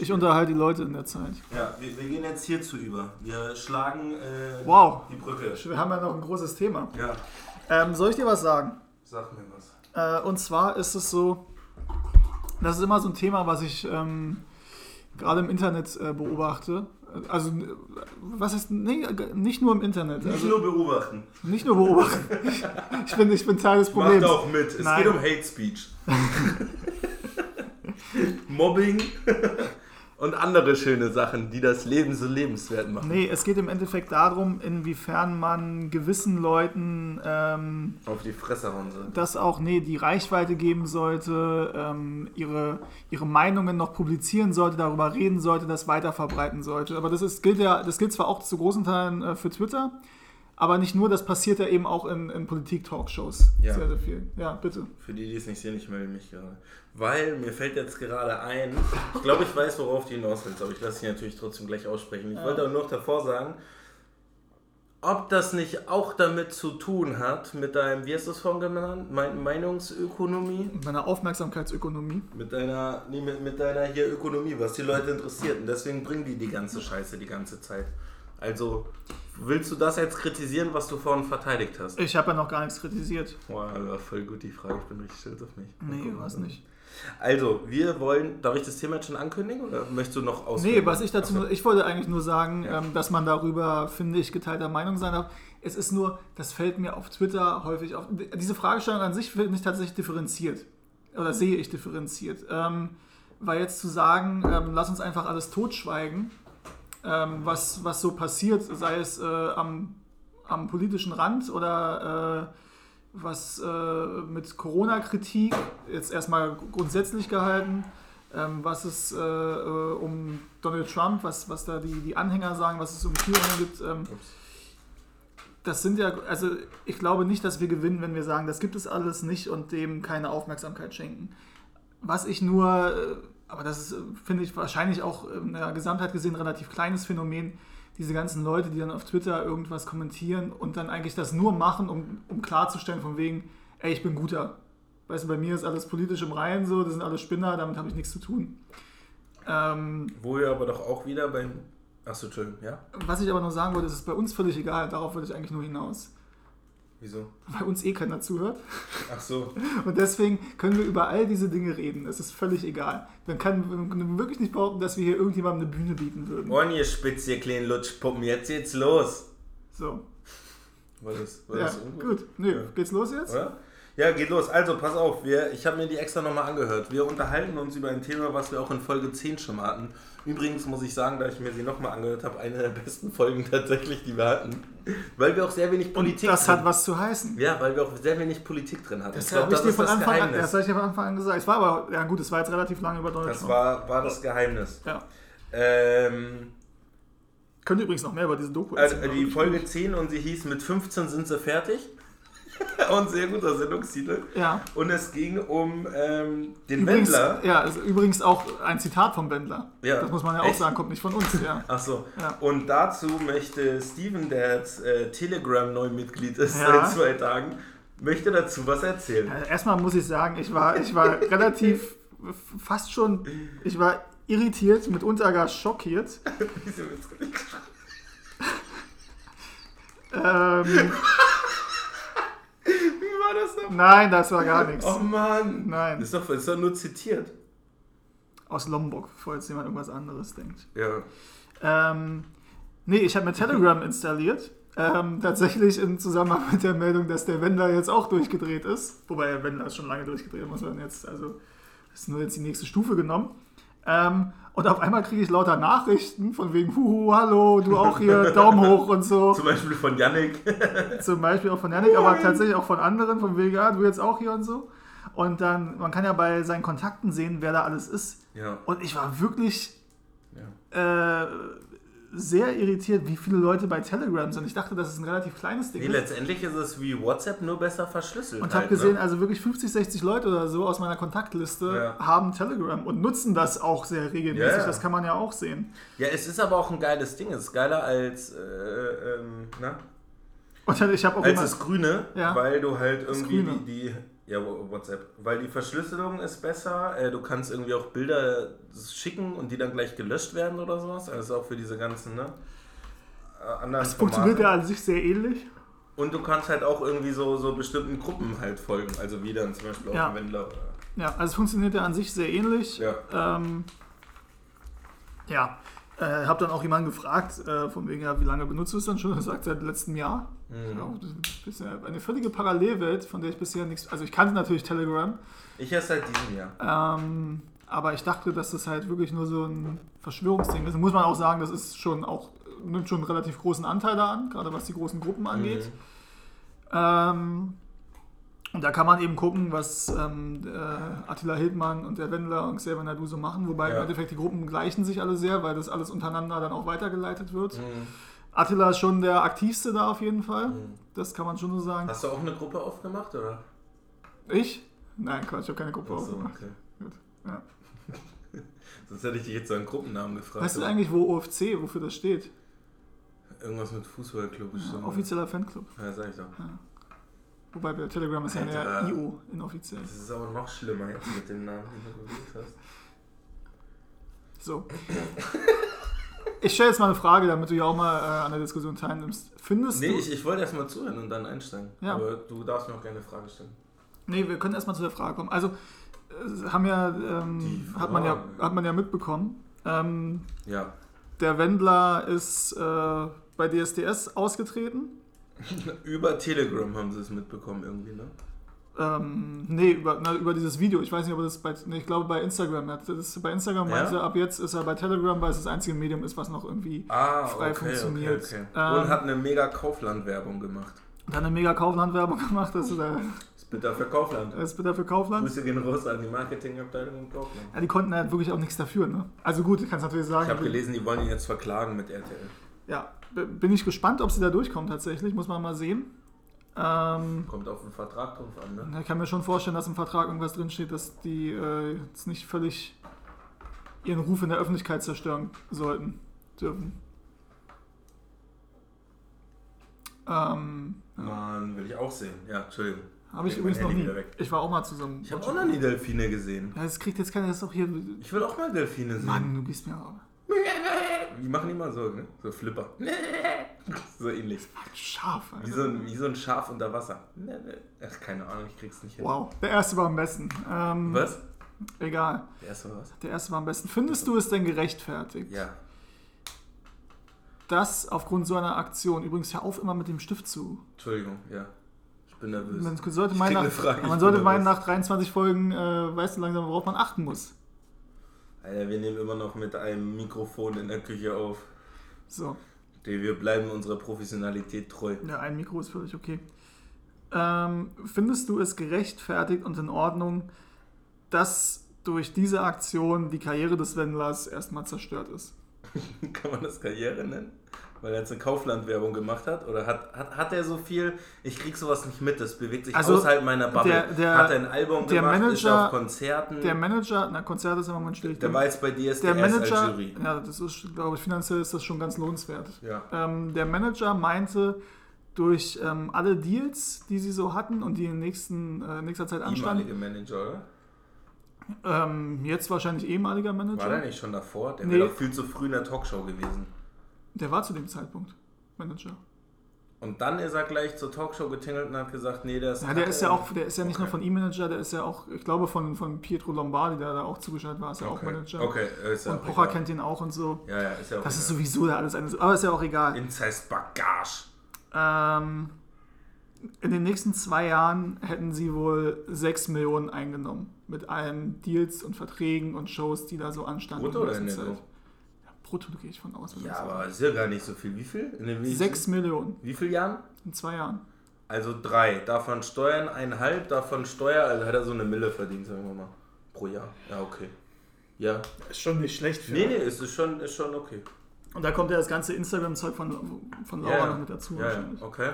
Ich unterhalte die Leute in der Zeit. ja, wir, wir gehen jetzt hierzu über. Wir schlagen äh, Wow. die Brücke. Wir haben ja noch ein großes Thema. Ja, Ähm, soll ich dir was sagen? sag mir was. Äh, und zwar ist es so, das ist immer so ein Thema, was ich ähm, gerade im Internet äh, beobachte. Also, äh, was heißt, nee, nicht nur im Internet. Nicht Also, nur beobachten. nicht nur beobachten. Ich bin, ich bin Teil des Macht Problems. auch mit. Es Nein. geht um Hate Speech. Mobbing und andere schöne Sachen, die das Leben so lebenswert machen. Nee, es geht im Endeffekt darum, inwiefern man gewissen Leuten ähm, Auf die Fresse hauen soll. das auch, nee, die Reichweite geben sollte, ähm, ihre, ihre Meinungen noch publizieren sollte, darüber reden sollte, das weiter verbreiten sollte. Aber das ist, gilt ja, das gilt zwar auch zu großen Teilen äh, für Twitter, aber nicht nur, das passiert ja eben auch in, in Politik-Talkshows. Ja. Sehr, sehr viel. Ja, bitte. Für die, die es nicht sehen, ich melde mich gerade. Weil mir fällt jetzt gerade ein, ich glaube, ich weiß, worauf du hinaus willst, aber ich lasse dich natürlich trotzdem gleich aussprechen. Ich Ja. wollte aber noch davor sagen, ob das nicht auch damit zu tun hat, mit deinem, wie hast du es vorhin genannt, Mein- Meinungsökonomie? Mit meiner Aufmerksamkeitsökonomie. Mit deiner, nee, mit, mit deiner hier Ökonomie, was die Leute interessiert. Und deswegen bringen die die ganze Scheiße die ganze Zeit. Also, willst du das jetzt kritisieren, was du vorhin verteidigt hast? Ich habe ja noch gar nichts kritisiert. Boah, war voll gut die Frage. Ich bin richtig stolz auf mich. Nee, was nicht. Also, wir wollen, darf ich das Thema jetzt schon ankündigen oder möchtest du noch ausführen? Nee, was ich dazu, Ach so. ich wollte eigentlich nur sagen, Ja. ähm, dass man darüber, finde ich, geteilter Meinung sein darf. Es ist nur, das fällt mir auf Twitter häufig auf. Diese Fragestellung an sich finde ich tatsächlich differenziert. Oder sehe ich differenziert. Ähm, weil jetzt zu sagen, ähm, lass uns einfach alles totschweigen, ähm, was, was so passiert, sei es äh, am, am politischen Rand oder äh, was äh, mit Corona-Kritik jetzt erstmal grundsätzlich gehalten, ähm, was es äh, äh, um Donald Trump, was, was da die, die Anhänger sagen, was es um QAnon gibt. Ähm, das sind ja, also ich glaube nicht, dass wir gewinnen, wenn wir sagen, das gibt es alles nicht und dem keine Aufmerksamkeit schenken. Was ich nur, äh, aber das ist, äh, finde ich, wahrscheinlich auch in der Gesamtheit gesehen ein relativ kleines Phänomen, diese ganzen Leute, die dann auf Twitter irgendwas kommentieren und dann eigentlich das nur machen, um, um klarzustellen von wegen, ey, ich bin guter. Weißt du, bei mir ist alles politisch im Reihen so, das sind alle Spinner, damit habe ich nichts zu tun. Ähm, Wo wir aber doch auch wieder beim. Achso, Entschuldigung, ja? was ich aber noch sagen wollte, ist es bei uns völlig egal, darauf wollte ich eigentlich nur hinaus. Wieso? Weil uns eh keiner zuhört. Ach so. Und deswegen können wir über all diese Dinge reden. Es ist völlig egal. Man kann wirklich nicht behaupten, dass wir hier irgendjemandem eine Bühne bieten würden. Und ihr spitz, ihr kleinen Lutschpuppen, jetzt geht's los. So. War das, war Ja, das ungut? gut. Nö, Ja. geht's los jetzt? Oder? Ja, geht los. Also, pass auf, wir, ich habe mir die extra nochmal angehört. Wir unterhalten uns über ein Thema, was wir auch in Folge 10 schon mal hatten. Übrigens muss ich sagen, da ich mir sie nochmal angehört habe, eine der besten Folgen tatsächlich, die wir hatten. Weil wir auch sehr wenig Politik Das drin hat was zu heißen. Ja, weil wir auch sehr wenig Politik drin hatten. Das Ich glaub, habe ich dir von das Anfang an, das habe ich dir von Anfang an gesagt. Es war aber, ja gut, es war jetzt relativ lange über Donald Das Trump. war, war das Geheimnis. ja. Ähm, Könnte übrigens noch mehr über diese Doku also erzählen, die aber Folge 10 und sie hieß Mit 15 sind sie fertig. und sehr guter Sendungstitel. Ja. Und es ging um ähm, den Übrigens, Wendler. ja, ist übrigens auch ein Zitat vom Wendler. Ja. Das muss man ja auch Echt? sagen, kommt nicht von uns. Ja. Ach so. Ja. Und dazu möchte Steven, der jetzt äh, Telegram-Neumitglied ist Ja. seit zwei Tagen, möchte dazu was erzählen. Also erstmal muss ich sagen, ich war, ich war relativ fast schon, ich war irritiert, mitunter gar schockiert. Wieso nicht? Ähm, Wie war das noch? nein, das war gar nichts. Oh Mann. Nein. Das ist doch, das ist doch nur zitiert. Aus Lombok, bevor jetzt jemand irgendwas anderes denkt. Ja. Ähm, nee, ich habe mir Telegram installiert. Ähm, tatsächlich im Zusammenhang mit der Meldung, dass der Wendler jetzt auch durchgedreht ist. Wobei der Wendler ist schon lange durchgedreht, muss man jetzt, also ist nur jetzt die nächste Stufe genommen. Ähm, und auf einmal kriege ich lauter Nachrichten von wegen, huhu, hallo, du auch hier, Daumen hoch und so. Zum Beispiel von Yannick. Zum Beispiel auch von Yannick, aber tatsächlich auch von anderen, von wegen, ja, du jetzt auch hier und so. Und dann, man kann ja bei seinen Kontakten sehen, wer da alles ist. Ja. Und ich war wirklich ja. äh, sehr irritiert, wie viele Leute bei Telegram sind. Ich dachte, das ist ein relativ kleines Ding. Nee, ist. letztendlich ist es wie WhatsApp nur besser verschlüsselt. Und halt, habe gesehen, Ne? also wirklich 50, 60 Leute oder so aus meiner Kontaktliste Ja. haben Telegram und nutzen das auch sehr regelmäßig. Ja. Das kann man ja auch sehen. Ja, es ist aber auch ein geiles Ding. Es ist geiler als, äh, ähm, na? Und dann, ich habe auch als immer, das Grüne, Ja. weil du halt irgendwie die, die. Ja, WhatsApp. Weil die Verschlüsselung ist besser. Äh, du kannst irgendwie auch Bilder schicken und die dann gleich gelöscht werden oder sowas. Also auch für diese ganzen, ne? äh, Anderen das funktioniert Formate. ja an sich sehr ähnlich. Und du kannst halt auch irgendwie so, so bestimmten Gruppen halt folgen. Also wie dann zum Beispiel auch Ja. ein Wendler. Ja, also es funktioniert ja an sich sehr ähnlich. ja. Ähm, ja, äh, habe dann auch jemanden gefragt, äh, von wegen, ja, wie lange benutzt du es dann schon? Er sagt seit letztem Jahr. Mhm. Das ist eine völlige Parallelwelt, von der ich bisher nichts. Also ich kannte natürlich Telegram, Ich erst seit diesem Jahr. ähm, aber ich dachte, dass das halt wirklich nur so ein Verschwörungsding ist. Muss man auch sagen, das ist schon auch nimmt schon einen relativ großen Anteil da an, gerade was die großen Gruppen angeht. Mhm. Ähm, und da kann man eben gucken, was ähm, der Attila Hildmann und der Wendler und Xavier Nadu so machen, wobei Ja. im Endeffekt die Gruppen gleichen sich alle sehr, weil das alles untereinander dann auch weitergeleitet wird. Mhm. Attila ist schon der aktivste da auf jeden Fall, Mhm. das kann man schon so sagen. Hast du auch eine Gruppe aufgemacht, oder? Ich? Nein, Quatsch, ich habe keine Gruppe Ach so, aufgemacht. okay. Gut, ja. Sonst hätte ich dich jetzt so einen Gruppennamen gefragt. Weißt du eigentlich, wo OFC, wofür das steht? Irgendwas mit Fußballclub ist so. Offizieller Fanclub. Ja, sag ich doch. Wobei bei Telegram ist ja mehr Alter. IO inoffiziell. Das ist aber noch schlimmer jetzt mit dem Namen, den du gewählt hast. So. Ich stelle jetzt mal eine Frage, damit du ja auch mal äh, an der Diskussion teilnimmst. Findest Nee, du. ich, ich wollte erstmal zuhören und dann einsteigen. Ja. Aber du darfst mir auch gerne eine Frage stellen. Nee, wir können erstmal zu der Frage kommen. Also, haben ja, ähm, hat, man ja, hat man ja mitbekommen. Ähm, Ja. der Wendler ist äh, bei DSDS ausgetreten. Über Telegram haben sie es mitbekommen irgendwie, ne? Ähm, nee, über, na, über dieses Video. Ich weiß nicht, ob das bei. Nee, ich glaube bei Instagram. Er hat Das, bei Instagram Ja? meinte ab jetzt ist er bei Telegram, weil es das einzige Medium ist, was noch irgendwie Ah, frei okay, funktioniert. okay, okay. Ähm, und hat eine mega Kaufland-Werbung gemacht. dann eine mega Kaufland-Werbung gemacht. Das ist, äh, für Kaufland. bitter für Kaufland. Grüße gehen raus an die Marketingabteilung im Kaufland. Ja, die konnten halt wirklich auch nichts dafür. Ne? Also gut, kannst natürlich sagen. Ich habe gelesen, die wollen ihn jetzt verklagen mit RTL. Ja, bin ich gespannt, ob sie da durchkommen tatsächlich. Muss man mal sehen. Ähm, Kommt auf den Vertrag drauf an, ne? ich kann mir schon vorstellen, dass im Vertrag irgendwas drinsteht, dass die äh, jetzt nicht völlig ihren Ruf in der Öffentlichkeit zerstören sollten, dürfen. Ähm, Mann, will ich auch sehen. Ja, Entschuldigung. Habe ich übrigens noch nie. Ich war auch mal zusammen. Ich habe auch noch nie Delfine gesehen. Ja, das kriegt jetzt keiner, das ist doch hier. Ich will auch mal Delfine sehen. Mann, du gehst mir aber. Die machen die mal so, ne? So Flipper. so ähnlich. Scharf, Wie Alter. so, ein, wie so ein Schaf unter Wasser. Ach, keine Ahnung, ich krieg's nicht hin. Wow, der erste war am besten. Ähm, Was? Egal. Der erste war was? Der erste war am besten. Findest du es denn gerechtfertigt, Ja. dass aufgrund so einer Aktion, übrigens hör auf immer mit dem Stift zu. Entschuldigung, ja. Ich bin nervös. Man sollte Ich meinen, krieg nach, eine Frage, man sollte meinen, nach 23 Folgen, äh, weißt du langsam, worauf man achten muss. Alter, wir nehmen immer noch mit einem Mikrofon in der Küche auf. So, Wir bleiben unserer Professionalität treu. ja, ein Mikro ist völlig okay. Ähm, findest du es gerechtfertigt und in Ordnung, dass durch diese Aktion die Karriere des Wendlers erstmal zerstört ist? Kann man das Karriere nennen? Weil er jetzt eine Kaufland-Werbung gemacht hat? Oder hat, hat, hat er so viel? Ich krieg sowas nicht mit, das bewegt sich Also, außerhalb meiner Bubble. der- der- hat er ein Album der gemacht, ist Manager- auf Konzerten. Der Manager, na, Konzert ist im Moment still. der war jetzt bei DSDS der Manager, als Jury. ja, das ist, glaube ich, finanziell ist das schon ganz lohnenswert. Ja. Ähm, der Manager meinte, durch ähm, alle Deals, die sie so hatten und die in nächsten, äh, nächster Zeit anstanden, Ehemalige Manager, oder? ähm, jetzt wahrscheinlich ehemaliger Manager, War der nicht schon davor? Der Nee. wäre doch viel zu früh in der Talkshow gewesen. Der war zu dem Zeitpunkt Manager. Und dann ist er gleich zur Talkshow getingelt und hat gesagt, nee, der ist. Ja, der ist ja auch, der ist ja nicht nur Okay. von ihm Manager, der ist ja auch, ich glaube von, von Pietro Lombardi, der da auch zugeschaltet war, ist ja auch Okay. Manager. Okay, ist ja Und auch Pocher kennt ihn auch und so. Ja, ja, ist ja auch Das ist egal. sowieso da alles eine, aber ist ja auch egal. Inzest Bagage. Ähm, in den nächsten zwei Jahren hätten sie wohl 6 Millionen eingenommen. Mit allen Deals und Verträgen und Shows, die da so anstanden. Brutto in oder letzter netto? Zeit. Brutto gehe ich von aus. Ja, aber ist ja gar nicht so viel. Wie viel? In den 6 Millionen Wie viel Jahren? in zwei Jahren. Also drei. Davon Steuern eineinhalb, davon Steuer, also hat er so eine Mille verdient, sagen wir mal. Pro Jahr. Ja, okay. Ja. Ist schon nicht schlecht für. Nee, nee, es ist schon, ist schon okay. Und da kommt ja das ganze Instagram-Zeug von, von Laura Ja, noch ja. mit dazu Ja, ja, okay.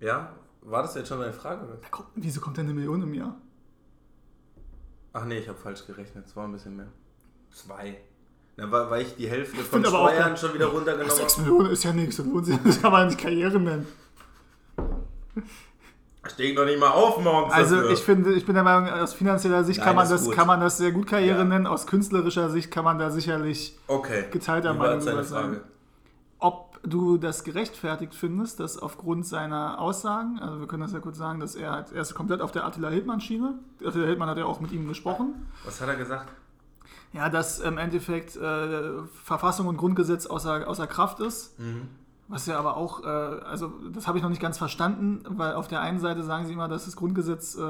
Ja, war das jetzt schon deine Frage? Da kommt, wieso kommt denn eine Million im Jahr? Ach nee, ich habe falsch gerechnet. Es war ein bisschen mehr. Zwei. Na, weil, weil ich die Hälfte von find auch, Steuern da- schon wieder runtergenommen 6 habe. Millionen ist ja nichts. Das lohnt sich- Das kann man nicht Karriere nennen. Steh doch nicht mal auf morgens. Also dafür. ich finde, ich bin der Meinung, aus finanzieller Sicht Nein, kann, man das, kann man das sehr gut Karriere Ja. nennen. Aus künstlerischer Sicht kann man da sicherlich Okay. geteilter Meinung sein. Frage? Ob du das gerechtfertigt findest, dass aufgrund seiner Aussagen, also wir können das ja kurz sagen, dass er, halt, er ist komplett auf der Attila Hildmann-Schiene. Attila Hildmann hat ja auch mit ihm gesprochen. Was hat er gesagt? Ja, dass im Endeffekt äh, Verfassung und Grundgesetz außer, außer Kraft ist. Mhm. Was ja aber auch, äh, also das habe ich noch nicht ganz verstanden, weil auf der einen Seite sagen sie immer, dass das Grundgesetz äh,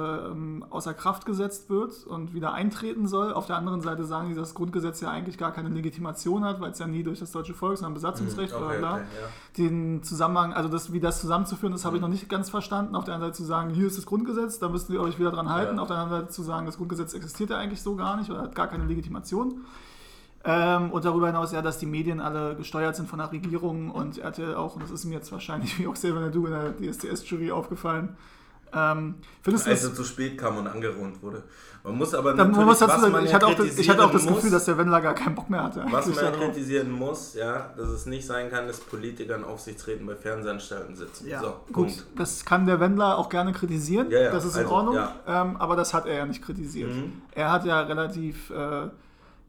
außer Kraft gesetzt wird und wieder eintreten soll. Auf der anderen Seite sagen sie, dass das Grundgesetz ja eigentlich gar keine Legitimation hat, weil es ja nie durch das deutsche Volk, sondern Besatzungsrecht, bla Okay, bla. okay, ja. Den Zusammenhang, also das, wie das zusammenzuführen, das habe ich noch nicht ganz verstanden. Auf der einen Seite zu sagen, hier ist das Grundgesetz, da müsst ihr euch wieder dran halten. Ja. Auf der anderen Seite zu sagen, das Grundgesetz existiert ja eigentlich so gar nicht oder hat gar keine Legitimation. Ähm, und darüber hinaus ja, dass die Medien alle gesteuert sind von der Regierung und RTL auch, und das ist mir jetzt wahrscheinlich wie auch selber du in der DSDS-Jury aufgefallen. Ähm, findest Als er zu spät kam und angeronnt wurde. Man muss aber man natürlich, muss dazu was man ich, hatte auch das, ich hatte auch das kritisieren Gefühl, muss, dass der Wendler gar keinen Bock mehr hatte. Was man kritisieren muss, ja, dass es nicht sein kann, dass Politiker in Aufsichtsräten bei Fernsehanstalten sitzen. Ja, so, gut, Punkt. das kann der Wendler auch gerne kritisieren, Ja, ja, das ist in also, Ordnung, ja. ähm, aber das hat er ja nicht kritisiert. Mhm. Er hat ja relativ äh,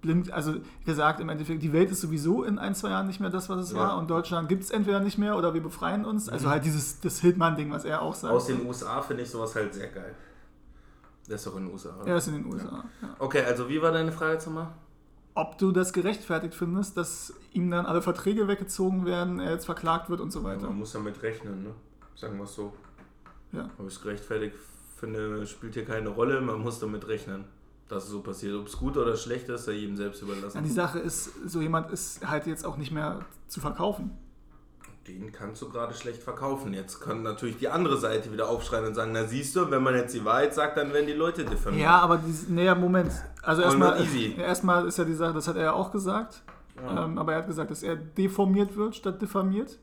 blind, also gesagt, im Endeffekt, die Welt ist sowieso in ein, zwei Jahren nicht mehr das, was es Ja. war und Deutschland gibt es entweder nicht mehr oder wir befreien uns. Mhm. Also halt dieses das Hildmann-Ding, was er auch sagt. Aus den USA finde ich sowas halt sehr geil. Der ist doch in den USA. Oder? er ist in den USA. Ja. Okay, also wie war deine Frage nochmal? Ob du das gerechtfertigt findest, dass ihm dann alle Verträge weggezogen werden, er jetzt verklagt wird und so weiter. Man muss damit rechnen, ne? Sagen wir es so. Ja. Ob ich es gerechtfertigt finde, spielt hier keine Rolle. Man muss damit rechnen, dass es so passiert. Ob es gut oder schlecht ist, sei jedem selbst Ja, überlassen. die Sache ist, so jemand ist halt jetzt auch nicht mehr zu verkaufen. Den kannst du gerade schlecht verkaufen. Jetzt kann natürlich die andere Seite wieder aufschreien und sagen, na siehst du, wenn man jetzt die Wahrheit sagt, dann werden die Leute diffamiert. Ja, aber dieses, nee, Moment. Also erstmal, erstmal ist ja die Sache, das hat er ja auch gesagt. Ja. Ähm, aber er hat gesagt, dass er deformiert wird statt diffamiert.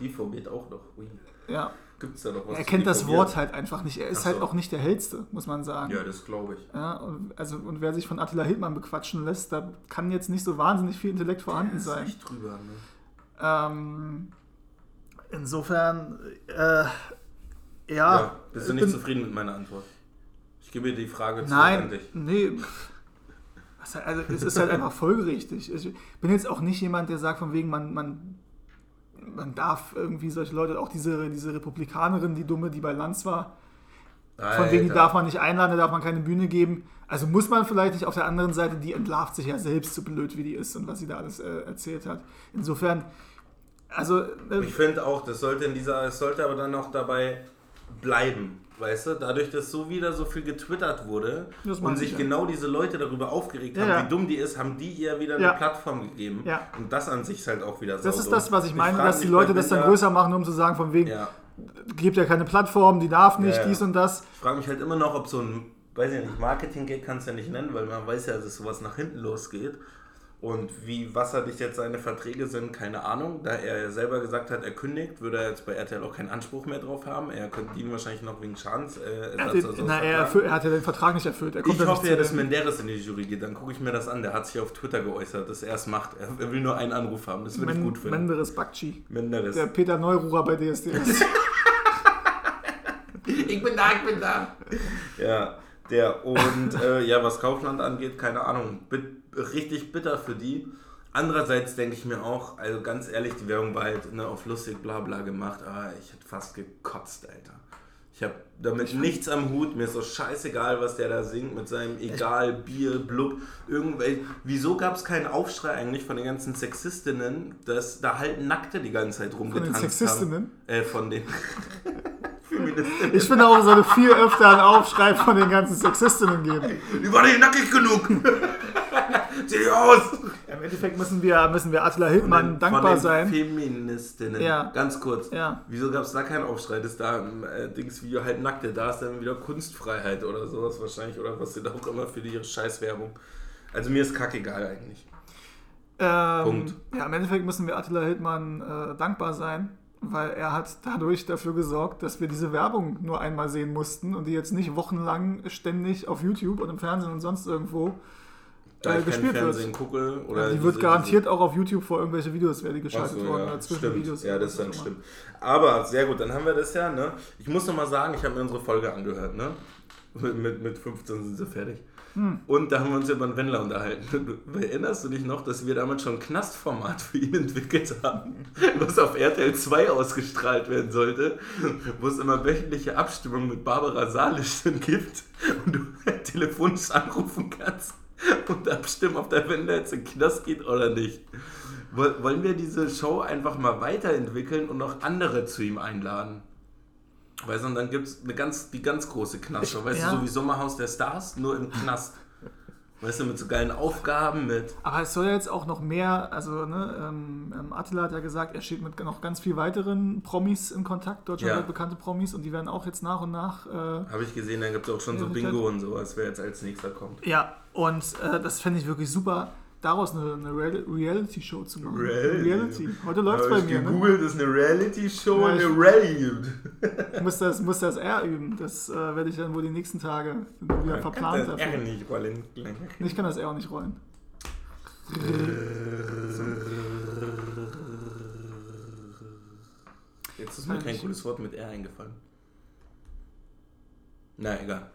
Die formiert auch noch. Ui. Ja. Gibt es da noch was? Er kennt das? Wort halt einfach nicht. Er ist halt so. auch nicht der hellste, muss man sagen. Ja, das glaube ich. Ja, und, also, und wer sich von Attila Hildmann bequatschen lässt, da kann jetzt nicht so wahnsinnig viel Intellekt vorhanden ist sein. echt drüber, ne? Ähm, insofern, äh, ja. ja. Bist du ich nicht bin- zufrieden mit meiner Antwort? Ich gebe dir die Frage zurück Nein, an dich. nee. Also, es ist halt einfach folgerichtig. Ich bin jetzt auch nicht jemand, der sagt, von wegen, man, man, man darf irgendwie solche Leute, auch diese, diese Republikanerin, die Dumme, die bei Lanz war, von wegen, die Alter. darf man nicht einladen, da darf man keine Bühne geben. Also muss man vielleicht nicht. Auf der anderen Seite, die entlarvt sich ja selbst, so blöd wie die ist und was sie da alles äh, erzählt hat. Insofern, also, äh, Ich finde auch, das sollte in dieser, es sollte aber dann auch dabei bleiben. Weißt du, dadurch, dass so wieder so viel getwittert wurde und sich ich, ja. genau diese Leute darüber aufgeregt Ja, haben, ja. wie dumm die ist, haben die ihr wieder eine. Plattform gegeben. Und das an sich ist halt auch wieder das ist das, was ich meine, dass die Leute das dann größer machen, um zu sagen, von wegen, gibt ja keine Plattform, die darf nicht, dies und das. Ich frage mich halt immer noch, ob so ein, weiß ich nicht, Marketing-Gag kannst du ja nicht nennen, weil man weiß ja, dass sowas nach hinten losgeht. Und wie wasserdicht jetzt seine Verträge sind, keine Ahnung. Da er selber gesagt hat, er kündigt, würde er jetzt bei RTL auch keinen Anspruch mehr drauf haben. Er könnte ihn wahrscheinlich noch wegen Schadens. Äh, Er den, na, er, er hat ja den Vertrag nicht erfüllt. Er kommt Ich hoffe ja, dass Menderes in die Jury geht. Dann gucke ich mir das an. Der hat sich auf Twitter geäußert, dass er es macht. Er, er will nur einen Anruf haben. Das würde ich gut finden. Menderes Bakci. Menderes. Der Peter Neururer bei DSDS. Ich bin da, ich bin da. Ja, der. Und äh, ja, was Kaufland angeht, keine Ahnung. Bit richtig bitter für die. Andererseits denke ich mir auch, also ganz ehrlich, die Werbung war halt ne, auf lustig bla bla gemacht, aber ich hätte fast gekotzt, Alter. Ich habe damit nichts am Hut, mir ist so scheißegal, was der da singt mit seinem Egal, Bier, Blub, irgendwelche. Wieso gab es keinen Aufschrei eigentlich von den ganzen Sexistinnen, dass da halt Nackte die ganze Zeit den rumgetanzt Sexistinnen? haben? Äh, von den. Ich finde auch, es sollte viel öfter einen Aufschrei von den ganzen Sexistinnen geben. Die war nicht nackig genug. Sieh aus. Im Endeffekt müssen wir, müssen wir Attila Hildmann den- dankbar von den sein. Feministinnen. Ja. Ganz kurz. Ja. Wieso gab es da keinen Aufschrei, dass da im äh, Dingsvideo halt Nackte, da ist dann wieder Kunstfreiheit oder sowas wahrscheinlich oder was sie da auch immer für die ihre Scheißwerbung. Also mir ist kackegal eigentlich. Ähm, Punkt. Ja, im Endeffekt müssen wir Attila Hildmann äh, dankbar sein, weil er hat dadurch dafür gesorgt, dass wir diese Werbung nur einmal sehen mussten und die jetzt nicht wochenlang ständig auf YouTube und im Fernsehen und sonst irgendwo Da äh, ich gespielt Fernsehen wird. gucke oder Ja, die diese- wird garantiert auch auf YouTube vor irgendwelche Videos diese- geschaltet so, worden ja, stimmt. Videos. Ja, das dann stimmt. Aber sehr gut, dann haben wir das ja, ne? Ich muss noch mal sagen, ich habe mir unsere Folge angehört, ne? Mit, mit, mit 15 sind sie fertig. Hm. Und da haben wir uns über einen Wendler unterhalten. Du, erinnerst du dich noch, dass wir damals schon ein Knastformat für ihn entwickelt haben, was auf RTL 2 ausgestrahlt werden sollte, wo es immer wöchentliche Abstimmungen mit Barbara Salisch gibt und du telefonisch anrufen kannst und abstimmen, ob der Wendler jetzt in den Knast geht oder nicht. Woll- Wollen wir diese Show einfach mal weiterentwickeln und noch andere zu ihm einladen? Weißt du, und dann gibt es eine ganz, die ganz große Knastshow. Weißt ja. du, so wie Sommerhaus der Stars, nur im Knast. Weißt du, mit so geilen Aufgaben, mit. Aber es soll ja jetzt auch noch mehr, also ne, ähm, ähm, Attila hat ja gesagt, er steht mit noch ganz viel weiteren Promis in Kontakt, deutschlandweit Ja. bekannte Promis, und die werden auch jetzt nach und nach. Äh, Habe ich gesehen, da gibt es auch schon so Bingo und sowas, wer jetzt als nächster kommt. ja, und äh, das fände ich wirklich super, daraus eine, eine Real Reality-Show zu machen. Reality. Reality. Heute läuft es bei ich mir. Ne? gegoogelt, das ist eine Reality-Show Ja, und ich- eine Rallye. Ich muss das, muss das R üben. Das äh, werde ich dann wohl die nächsten Tage wieder verplant das R nicht rollen. Ich kann das R auch nicht rollen. Jetzt ist mir kein cooles Wort mit R eingefallen. Na, egal.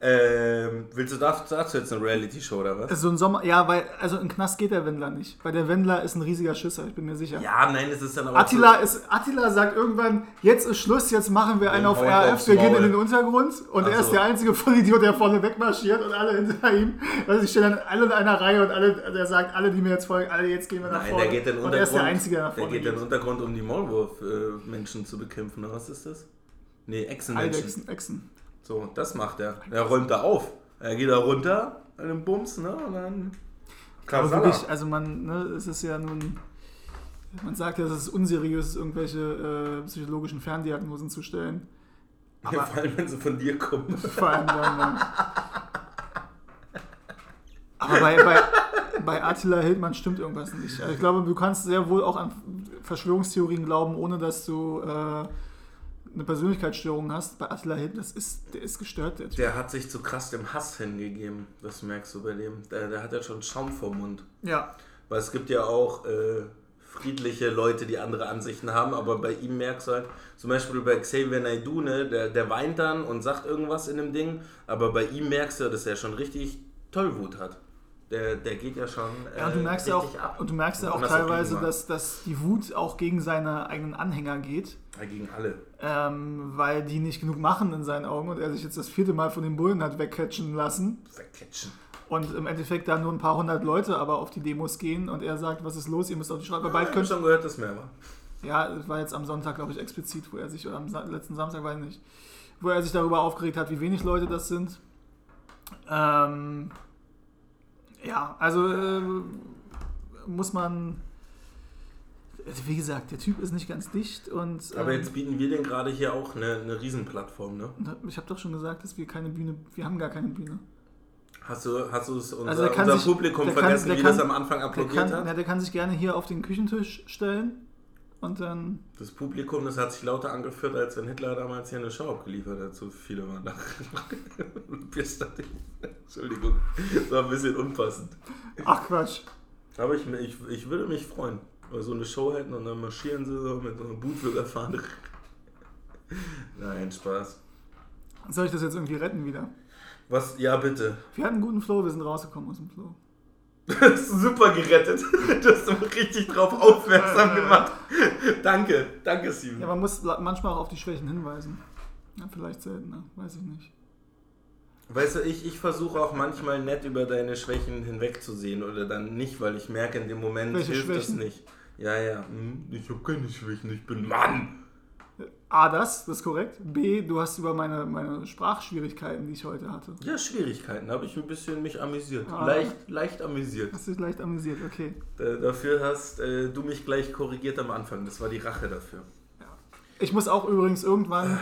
Ähm, willst du dazu, jetzt eine Reality-Show oder was? So ein Sommer, ja, weil, also in Knast geht der Wendler nicht. Weil der Wendler ist ein riesiger Schisser, ich bin mir sicher. Ja, nein, es ist dann aber. Attila, ist, Attila sagt irgendwann, jetzt ist Schluss, jetzt machen wir einen auf RF, wir gehen in den Untergrund und Ach er ist so. der einzige Vollidiot, der vorne wegmarschiert und alle hinter ihm. Also ich stehe dann alle in einer Reihe und alle, der sagt, alle, die mir jetzt folgen, alle, jetzt gehen wir nach Nein, vorne. der geht in den und er ist der Untergrund. Einzige, der nach Der vorne geht in den. Untergrund, um die Maulwurf-Menschen zu bekämpfen. oder Was ist das? Nee, Echsenmenschen. Eidechsen, Echsen. So, das macht er. Er räumt da auf. Er geht da runter den Bums, ne? Und dann. Aber Kasala. wirklich, also man, ne, es ist ja nun, man sagt ja, es ist unseriös, irgendwelche äh, psychologischen Ferndiagnosen zu stellen. Ja, vor allem, wenn sie von dir kommen. Vor allem dann. ne. Aber bei, bei, bei Attila Hildmann stimmt irgendwas nicht. Also ich glaube, du kannst sehr wohl auch an Verschwörungstheorien glauben, ohne dass du äh, eine Persönlichkeitsstörung hast. Bei Attila Hildmann, das ist, der ist gestört, der Typ. Der hat sich zu krass dem Hass hingegeben. Das merkst du bei dem. Der, der hat ja schon Schaum vorm Mund. Ja, Weil es gibt ja auch äh, friedliche Leute, die andere Ansichten haben, aber bei ihm merkst du halt, zum Beispiel bei Xavier Naidoo, ne, der, der weint dann und sagt irgendwas in dem Ding, aber bei ihm merkst du, dass er schon richtig Tollwut hat. Der, der geht ja schon. Äh, ja und du merkst ja auch, richtig ab. und du merkst ja auch teilweise, dass, dass die Wut auch gegen seine eigenen Anhänger geht. Ja, gegen alle. Ähm, weil die nicht genug machen in seinen Augen und er sich jetzt das vierte Mal von den Bullen hat wegcatchen lassen. Vercatchen. Und im Endeffekt da nur ein paar hundert Leute aber auf die Demos gehen und er sagt, was ist los, ihr müsst auf die Straße. Bald Ich habe könnt, schon gehört, dass mehr war. ja, das war jetzt am Sonntag, glaube ich, explizit, wo er sich, oder am letzten Samstag, weiß ich nicht, wo er sich darüber aufgeregt hat, wie wenig Leute das sind. Ähm, ja, also äh, muss man, wie gesagt, der Typ ist nicht ganz dicht und Aber ähm, jetzt bieten wir den gerade hier auch eine, eine Riesenplattform, ne? ich habe doch schon gesagt, dass wir keine Bühne, wir haben gar keine Bühne. Hast du, hast du es unser, Also kann unser sich- Publikum kann- vergessen, der wie kann- das am Anfang Der applaudiert kann, hat? na, der kann sich gerne hier auf den Küchentisch stellen und dann Das Publikum, das hat sich lauter angeführt, als wenn Hitler damals hier eine Show abgeliefert hat. So viele waren da. Entschuldigung, das war ein bisschen unpassend. Ach Quatsch. Aber ich, ich, ich würde mich freuen, weil so eine Show hätten und dann marschieren sie so mit so einer Bootwürgerfahne. Nein, Spaß. Soll ich das jetzt irgendwie retten wieder? Was? Ja, bitte. Wir hatten einen guten Flow, wir sind rausgekommen aus dem Flow. Du hast super gerettet. Du hast mich richtig drauf aufmerksam gemacht. Danke, danke, Steven. Ja, man muss manchmal auch auf die Schwächen hinweisen. Ja, vielleicht seltener, weiß ich nicht. Weißt du, ich, ich versuche auch manchmal nett über deine Schwächen hinwegzusehen oder dann nicht, weil ich merke, in dem Moment Welche hilft Schwächen? das nicht. Ja, ja, hm, ich habe keine Schwächen, ich bin Mann. A, das, das ist korrekt. B, du hast über meine, meine Sprachschwierigkeiten, die ich heute hatte. Ja, Schwierigkeiten, habe ich ein bisschen mich amüsiert. Ah. Leicht, leicht amüsiert. Hast dich leicht amüsiert, okay. Da, dafür hast äh, du mich gleich korrigiert am Anfang. Das war die Rache dafür. Ich muss auch übrigens irgendwann,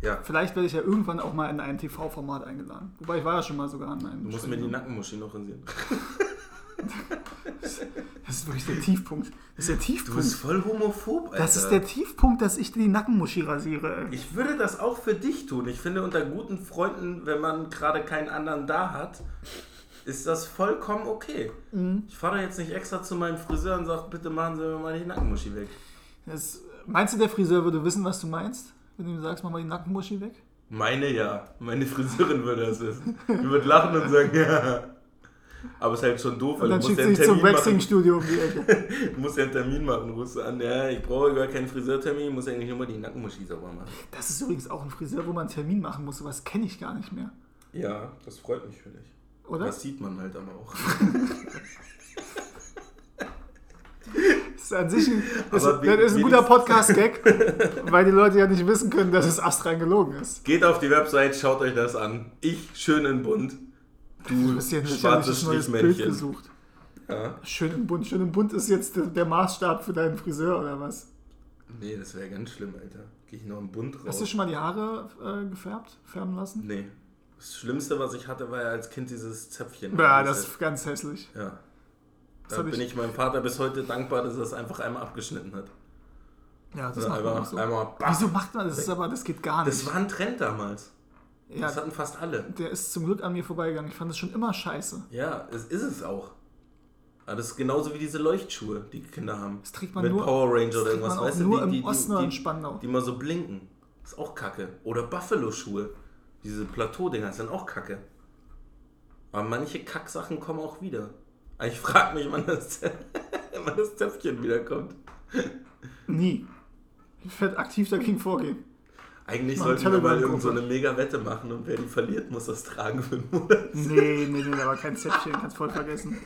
Ja, vielleicht werde ich ja irgendwann auch mal in ein TV-Format eingeladen. Wobei ich war ja schon mal sogar an einem. du musst mir die Nackenmuschi noch rasieren. Das ist wirklich der Tiefpunkt. Das ist der Du Tiefpunkt. bist voll homophob, Alter. Das ist der Tiefpunkt, dass ich dir die Nackenmuschi rasiere. Ich würde das auch für dich tun. Ich finde, unter guten Freunden, wenn man gerade keinen anderen da hat, ist das vollkommen okay. Mhm. Ich fahre jetzt nicht extra zu meinem Friseur und sage, bitte machen Sie mir mal die Nackenmuschi weg. Das, meinst du, der Friseur würde wissen, was du meinst? Wenn du ihm sagst, mach mal die Nackenmuschi weg? Meine ja. Meine Friseurin würde das wissen. Die wird lachen und sagen, ja. Aber es ist halt schon doof, weil du dann musst schickt ja einen Termin machen. Waxing-Studio um. Du musst ja einen Termin machen. Rufst du an, ja, ich brauche gar keinen Friseurtermin, ich muss eigentlich nur mal die Nackenmuschi sauber machen. Das ist übrigens auch ein Friseur, wo man einen Termin machen muss. Sowas kenne ich gar nicht mehr. Ja, das freut mich für dich. Oder? Das sieht man halt aber auch. Das ist an sich ein, das ist ein guter Podcast-Gag, weil die Leute ja nicht wissen können, dass es astrein gelogen ist. Geht auf die Website, schaut euch das an. Ich schön in bunt. Du hast ja schwarzes schwarzes Strichmännchen. gesucht. Ja. Schön im Bund. Schön im Bund ist jetzt der, Maßstab für deinen Friseur oder was? Nee, das wäre ganz schlimm, Alter. Gehe ich noch im Bunt raus. Hast du schon mal die Haare äh, gefärbt, färben lassen? Nee. Das Schlimmste, was ich hatte, war ja als Kind dieses Zäpfchen. Ja, das ist ganz hässlich. Ja. Das Da bin ich- ich meinem Vater bis heute dankbar, dass er es einfach einmal abgeschnitten hat. Ja, das Also macht man einfach, so. einmal Wieso macht man das? Das, ist aber, das geht gar nicht. Das war ein Trend damals. Ja, Das hatten fast alle. der ist zum Glück an mir vorbeigegangen. Ich fand das schon immer scheiße. Ja, es ist es auch. Aber das ist genauso wie diese Leuchtschuhe, die Kinder haben. Das trägt man Mit nur, Power Ranger oder irgendwas, weißt du? nur die, im Osten die, die, Spandau. die mal so blinken. Ist auch kacke. Oder Buffalo-Schuhe. Diese Plateau-Dinger sind auch kacke. Aber manche Kacksachen kommen auch wieder. Ich frage mich, wann das, wann das Zäpfchen wiederkommt. Nie. Ich werde aktiv dagegen vorgehen. Eigentlich sollten wir mal Telegram-Gruppe. irgend so eine Mega-Wette machen und wer die verliert, muss das tragen für einen Monat. Nee, nee, nee, aber kein Zäpfchen, kannst voll vergessen.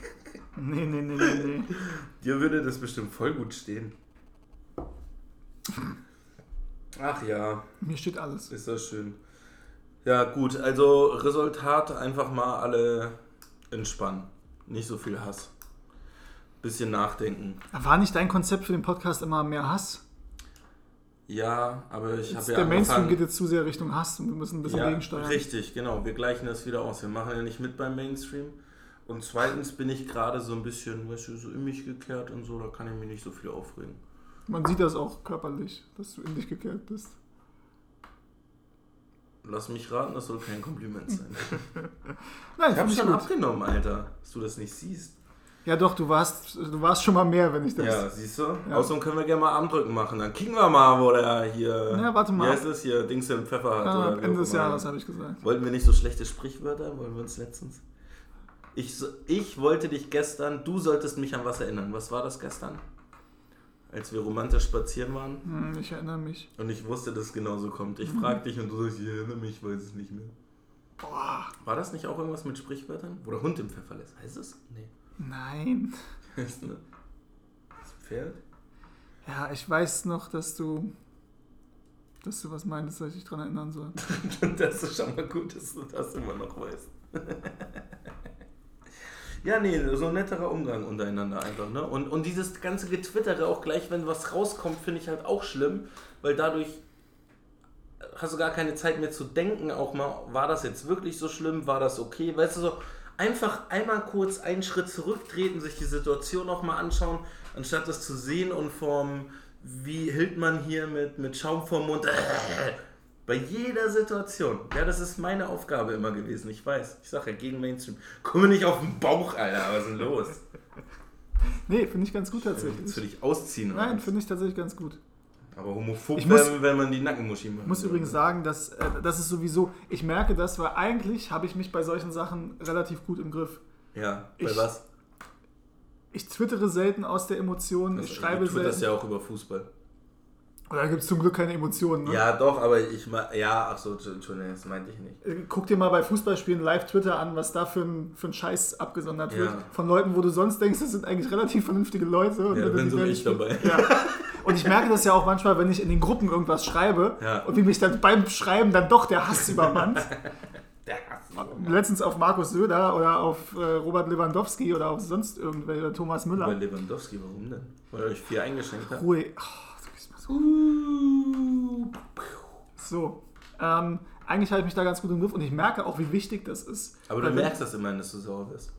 Nee, nee, nee, nee, nee. Dir würde das bestimmt voll gut stehen. Ach ja, Mir steht alles. ist das schön. Ja, gut, also Resultat einfach mal alle entspannen. Nicht so viel Hass. Bisschen nachdenken. War nicht dein Konzept für den Podcast immer mehr Hass? Ja, aber ich habe ja der Mainstream geht jetzt zu sehr Richtung Hass und wir müssen ein bisschen ja, gegensteuern. richtig, genau. Wir gleichen das wieder aus. Wir machen ja nicht mit beim Mainstream. Und zweitens bin ich gerade so ein bisschen, weißt du, so in mich gekehrt und so, da kann ich mich nicht so viel aufregen. Man sieht das auch körperlich, dass du in dich gekehrt bist. Lass mich raten, das soll kein Kompliment sein. Nein, Ich habe schon gut. abgenommen, Alter, dass du das nicht siehst. Ja doch, du warst, du warst schon mal mehr, wenn ich das... Ja, siehst du? Ja. Außerdem können wir gerne mal Armdrücken machen. Dann kicken wir mal, wo der hier. Ja, warte mal. Wie heißt das hier? Dings im Pfeffer hat. Ja, oder ab wie Ende des. Jahres habe ich gesagt. Wollten wir nicht so schlechte Sprichwörter? Wollen wir uns letztens. Ich, ich wollte dich gestern, du solltest mich an was erinnern. Was war das gestern? Als wir romantisch spazieren waren Hm, ich erinnere mich. und ich wusste, dass es genauso kommt. Mhm. Ich frag dich und du sagst, ich erinnere mich, ich weiß es nicht mehr. Boah, War das nicht auch irgendwas mit Sprichwörtern? Wo der Hund im Pfeffer lässt? Heißt es? Nee. Nein. Heißt ne? Das Pferd? Ja, ich weiß noch, dass du, dass du was meintest, dass ich dich dran erinnern soll. Das ist schon mal gut, dass du das immer noch weißt. ja, nee, so ein netterer Umgang untereinander einfach, ne? Und, und dieses ganze Getwittere, auch gleich, wenn was rauskommt, finde ich halt auch schlimm, weil dadurch hast du gar keine Zeit mehr zu denken, auch mal, war das jetzt wirklich so schlimm, war das okay? Weißt du, so einfach einmal kurz einen Schritt zurücktreten, sich die Situation auch mal anschauen, anstatt das zu sehen und vom, wie hält man hier mit, mit Schaum vorm Mund, bei jeder Situation. Ja, das ist meine Aufgabe immer gewesen, ich weiß. Ich sage ja, gegen Mainstream. Komme nicht auf den Bauch, Alter, was ist denn los? Nee, finde ich ganz gut Willst du tatsächlich. dich ausziehen? Nein, finde ich tatsächlich ganz gut. Aber homophob Ich muss- werden, wenn man die Nackenmuschi macht. Ich muss übrigens sagen, dass äh, das ist sowieso, ich merke das, weil eigentlich habe ich mich bei solchen Sachen relativ gut im Griff. Ja, bei Ich- was? Ich twittere selten aus der Emotion, ich schreibe du das selten. ja auch über Fußball. Oder gibt es zum Glück keine Emotionen. Ne? Ja, doch, aber ich ma ja, ach so, Entschuldigung, das meinte ich nicht. Äh, Guck dir mal bei Fußballspielen live Twitter an, was da für ein, für ein Scheiß abgesondert wird. Ja. Von Leuten, wo du sonst denkst, das sind eigentlich relativ vernünftige Leute. Und Ja, dann da bin so ich dabei. Ja. Und ich merke das ja auch manchmal, wenn ich in den Gruppen irgendwas schreibe Ja. und wie mich dann beim Schreiben dann doch der Hass übermannt. Der Hass. Letztens auf Markus Söder oder auf äh, Robert Lewandowski oder auf sonst irgendwer oder Thomas Bei Müller. Lewandowski, warum denn? Weil er euch vier eingeschenkt hat. Ruhe. Oh, so. Ähm, eigentlich habe ich mich da ganz gut im Griff und ich merke auch, wie wichtig das ist. Aber du merkst das immerhin, dass du sauer bist.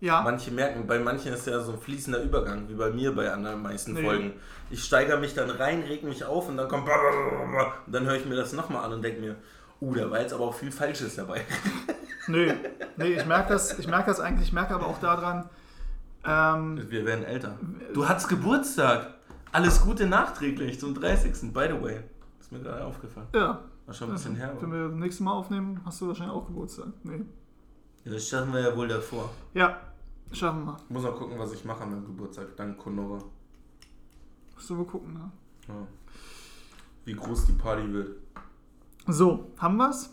Ja. Manche merken, bei manchen ist ja so ein fließender Übergang, wie bei mir bei anderen meisten Nee. Folgen. Ich steigere mich dann rein, reg mich auf und dann kommt und dann höre ich mir das nochmal an und denke mir, uh, da war jetzt aber auch viel Falsches dabei. Nee, nee ich merke das, ich merke das eigentlich, ich merke aber auch daran, ähm, Wir werden älter. Du hattest Geburtstag. Alles Gute nachträglich zum 30. By the way. Ist mir gerade aufgefallen. ja, War schon ein bisschen her. wenn wir das nächste Mal aufnehmen, hast du wahrscheinlich auch Geburtstag. Nee. Ja, das schaffen wir ja wohl davor. Ja, schaffen wir. Ich muss noch gucken, was ich mache an meinem Geburtstag. Dank Conora. Musst du mal gucken, ne? Ja. Wie groß die Party wird. So, haben wir's?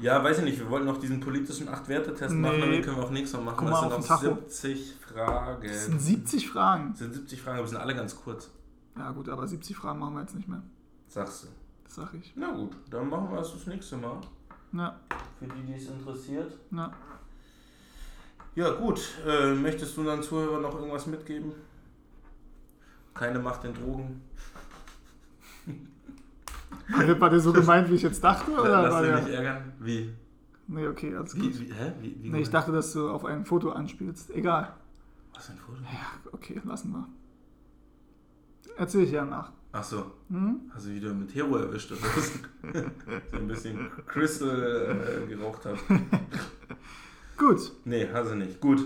Ja, weiß ich nicht. Wir wollten noch diesen politischen Acht-Werte-Test machen, Nee. aber den können wir auch nächstes Mal machen. Guck das mal sind auf noch den Tacho. 70 Fragen. Das sind 70 Fragen. Das sind 70 Fragen, aber sind alle ganz kurz. Ja gut, aber 70 Fragen machen wir jetzt nicht mehr. Sagst du. Das sag ich. Na gut, dann machen wir es das nächste Mal. Na, Für die, die es interessiert. na. Ja, gut. Äh, möchtest du unseren Zuhörern noch irgendwas mitgeben? Keine Macht den Drogen. War der, so gemeint, wie ich jetzt dachte? Oder Lass war dich der... nicht ärgern. Wie? Nee, okay, alles gut. Wie, wie, hä? Wie, wie Nee, ich dachte, dass du auf ein Foto anspielst. Egal. Was für ein Foto? Ja, okay, lassen wir. Erzähl ich ja nach. Ach so, Hm? hast du wieder mit Hero erwischt oder was? so ein bisschen Crystal äh, geraucht hat. Gut. Nee, hast du nicht. Gut.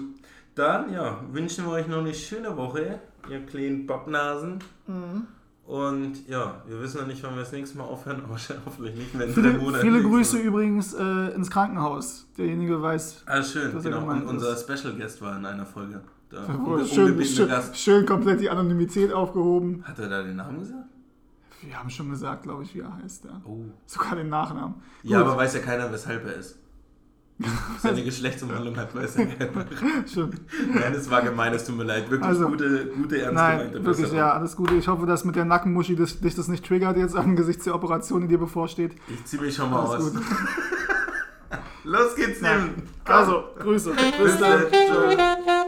Dann, ja, wünschen wir euch noch eine schöne Woche, ihr kleinen Pappnasen. Mhm. Und ja, wir wissen noch nicht, wann wir das nächste Mal aufhören, aber hoffentlich nicht in Viele, drei Monaten. viele Grüße Mal. übrigens äh, ins Krankenhaus. Derjenige weiß, Ah, schön, dass er genau. Und gemeint unser ist. Special Guest war in einer Folge. Da, wo unge- schön, schön, Gast. schön komplett die Anonymität aufgehoben. Hat er da den Namen gesagt? Wir haben schon gesagt, glaube ich, wie er heißt. Ja. Oh. Sogar den Nachnamen. Ja, Gut. aber weiß ja keiner, weshalb er ist. Seine Geschlechtsumwandlung hat, weiß ja keiner. Stimmt. Nein, es war gemein, es tut mir leid. Wirklich Also, gute, gute, ernst Nein, wirklich, ja, alles Gute. Ich hoffe, dass mit der Nackenmuschi das, dich das nicht triggert jetzt angesichts der Operation, die dir bevorsteht. Ich zieh mich schon mal Alles aus. gut. Los geht's, Tim. Also, Grüße. Bis dann. Ciao.